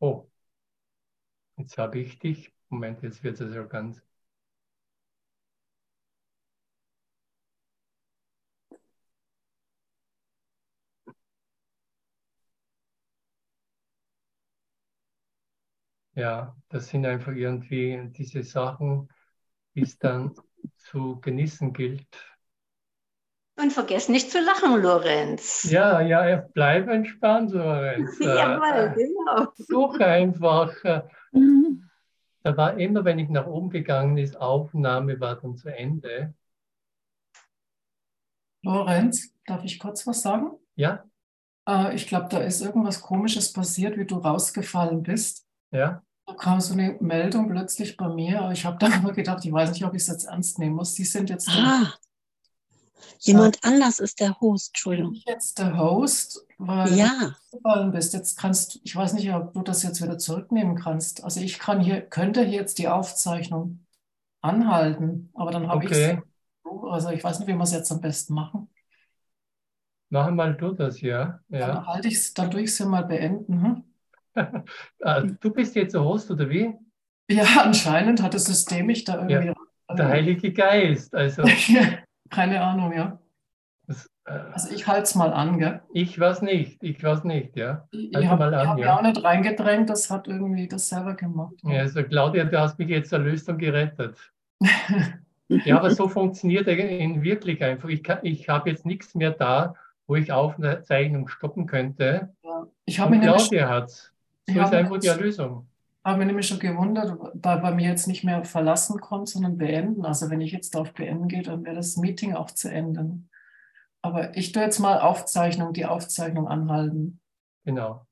Oh, jetzt habe ich dich. Moment, jetzt wird es ja ganz. Ja, das sind einfach irgendwie diese Sachen, die es dann zu genießen gilt. Und vergiss nicht zu lachen, Lorenz. Ja, ja, bleib entspannt, Lorenz. <laughs> Jawohl, Äh, genau. Such einfach. äh, Mhm. Da war immer, wenn ich nach oben gegangen ist, Aufnahme war dann zu Ende. Lorenz, darf ich kurz was sagen? Ja, Äh, ich glaube, da ist irgendwas Komisches passiert, wie du rausgefallen bist. ja, Da kam so eine Meldung plötzlich bei mir. aber Ich habe dann <laughs> aber gedacht, ich weiß nicht, ob ich es jetzt ernst nehmen muss. Die sind jetzt ah, jemand anders ist der Host, Entschuldigung. ich jetzt der Host, weil Ja, du rausgefallen bist. Jetzt kannst, ich weiß nicht, ob du das jetzt wieder zurücknehmen kannst. Also ich kann hier, könnte hier jetzt die Aufzeichnung anhalten, aber dann habe ich okay. Also ich weiß nicht, wie wir es jetzt am besten machen. Mach mal du das, ja. Dann ja. halte ich es, dann tue ich es hier mal beenden. Hm? <laughs> Ah, Du bist jetzt der Host, oder wie? Ja, anscheinend hat das System mich da irgendwie. Der Heilige Geist. Also, <laughs> Keine Ahnung, ja. das, äh, Also ich halte es mal an, gell? ich weiß nicht, ich weiß nicht, ja. Ich, Halt ich habe hab ja. auch nicht reingedrängt, das hat irgendwie das selber gemacht. Ja, Also Claudia, du hast mich jetzt erlöst und gerettet. <laughs> Ja, aber so funktioniert er in wirklich einfach. Ich, kann- ich habe jetzt nichts mehr da, wo ich Aufzeichnung stoppen könnte. Ja. Ich habe Claudia hat's. So Ich ist einfach die Erlösung. Habe mich nämlich schon gewundert, weil bei mir jetzt nicht mehr verlassen kommt, sondern beenden. Also wenn ich jetzt auf beenden gehe, dann wäre das Meeting auch zu enden. Aber ich tue jetzt mal Aufzeichnung, die Aufzeichnung anhalten. Genau.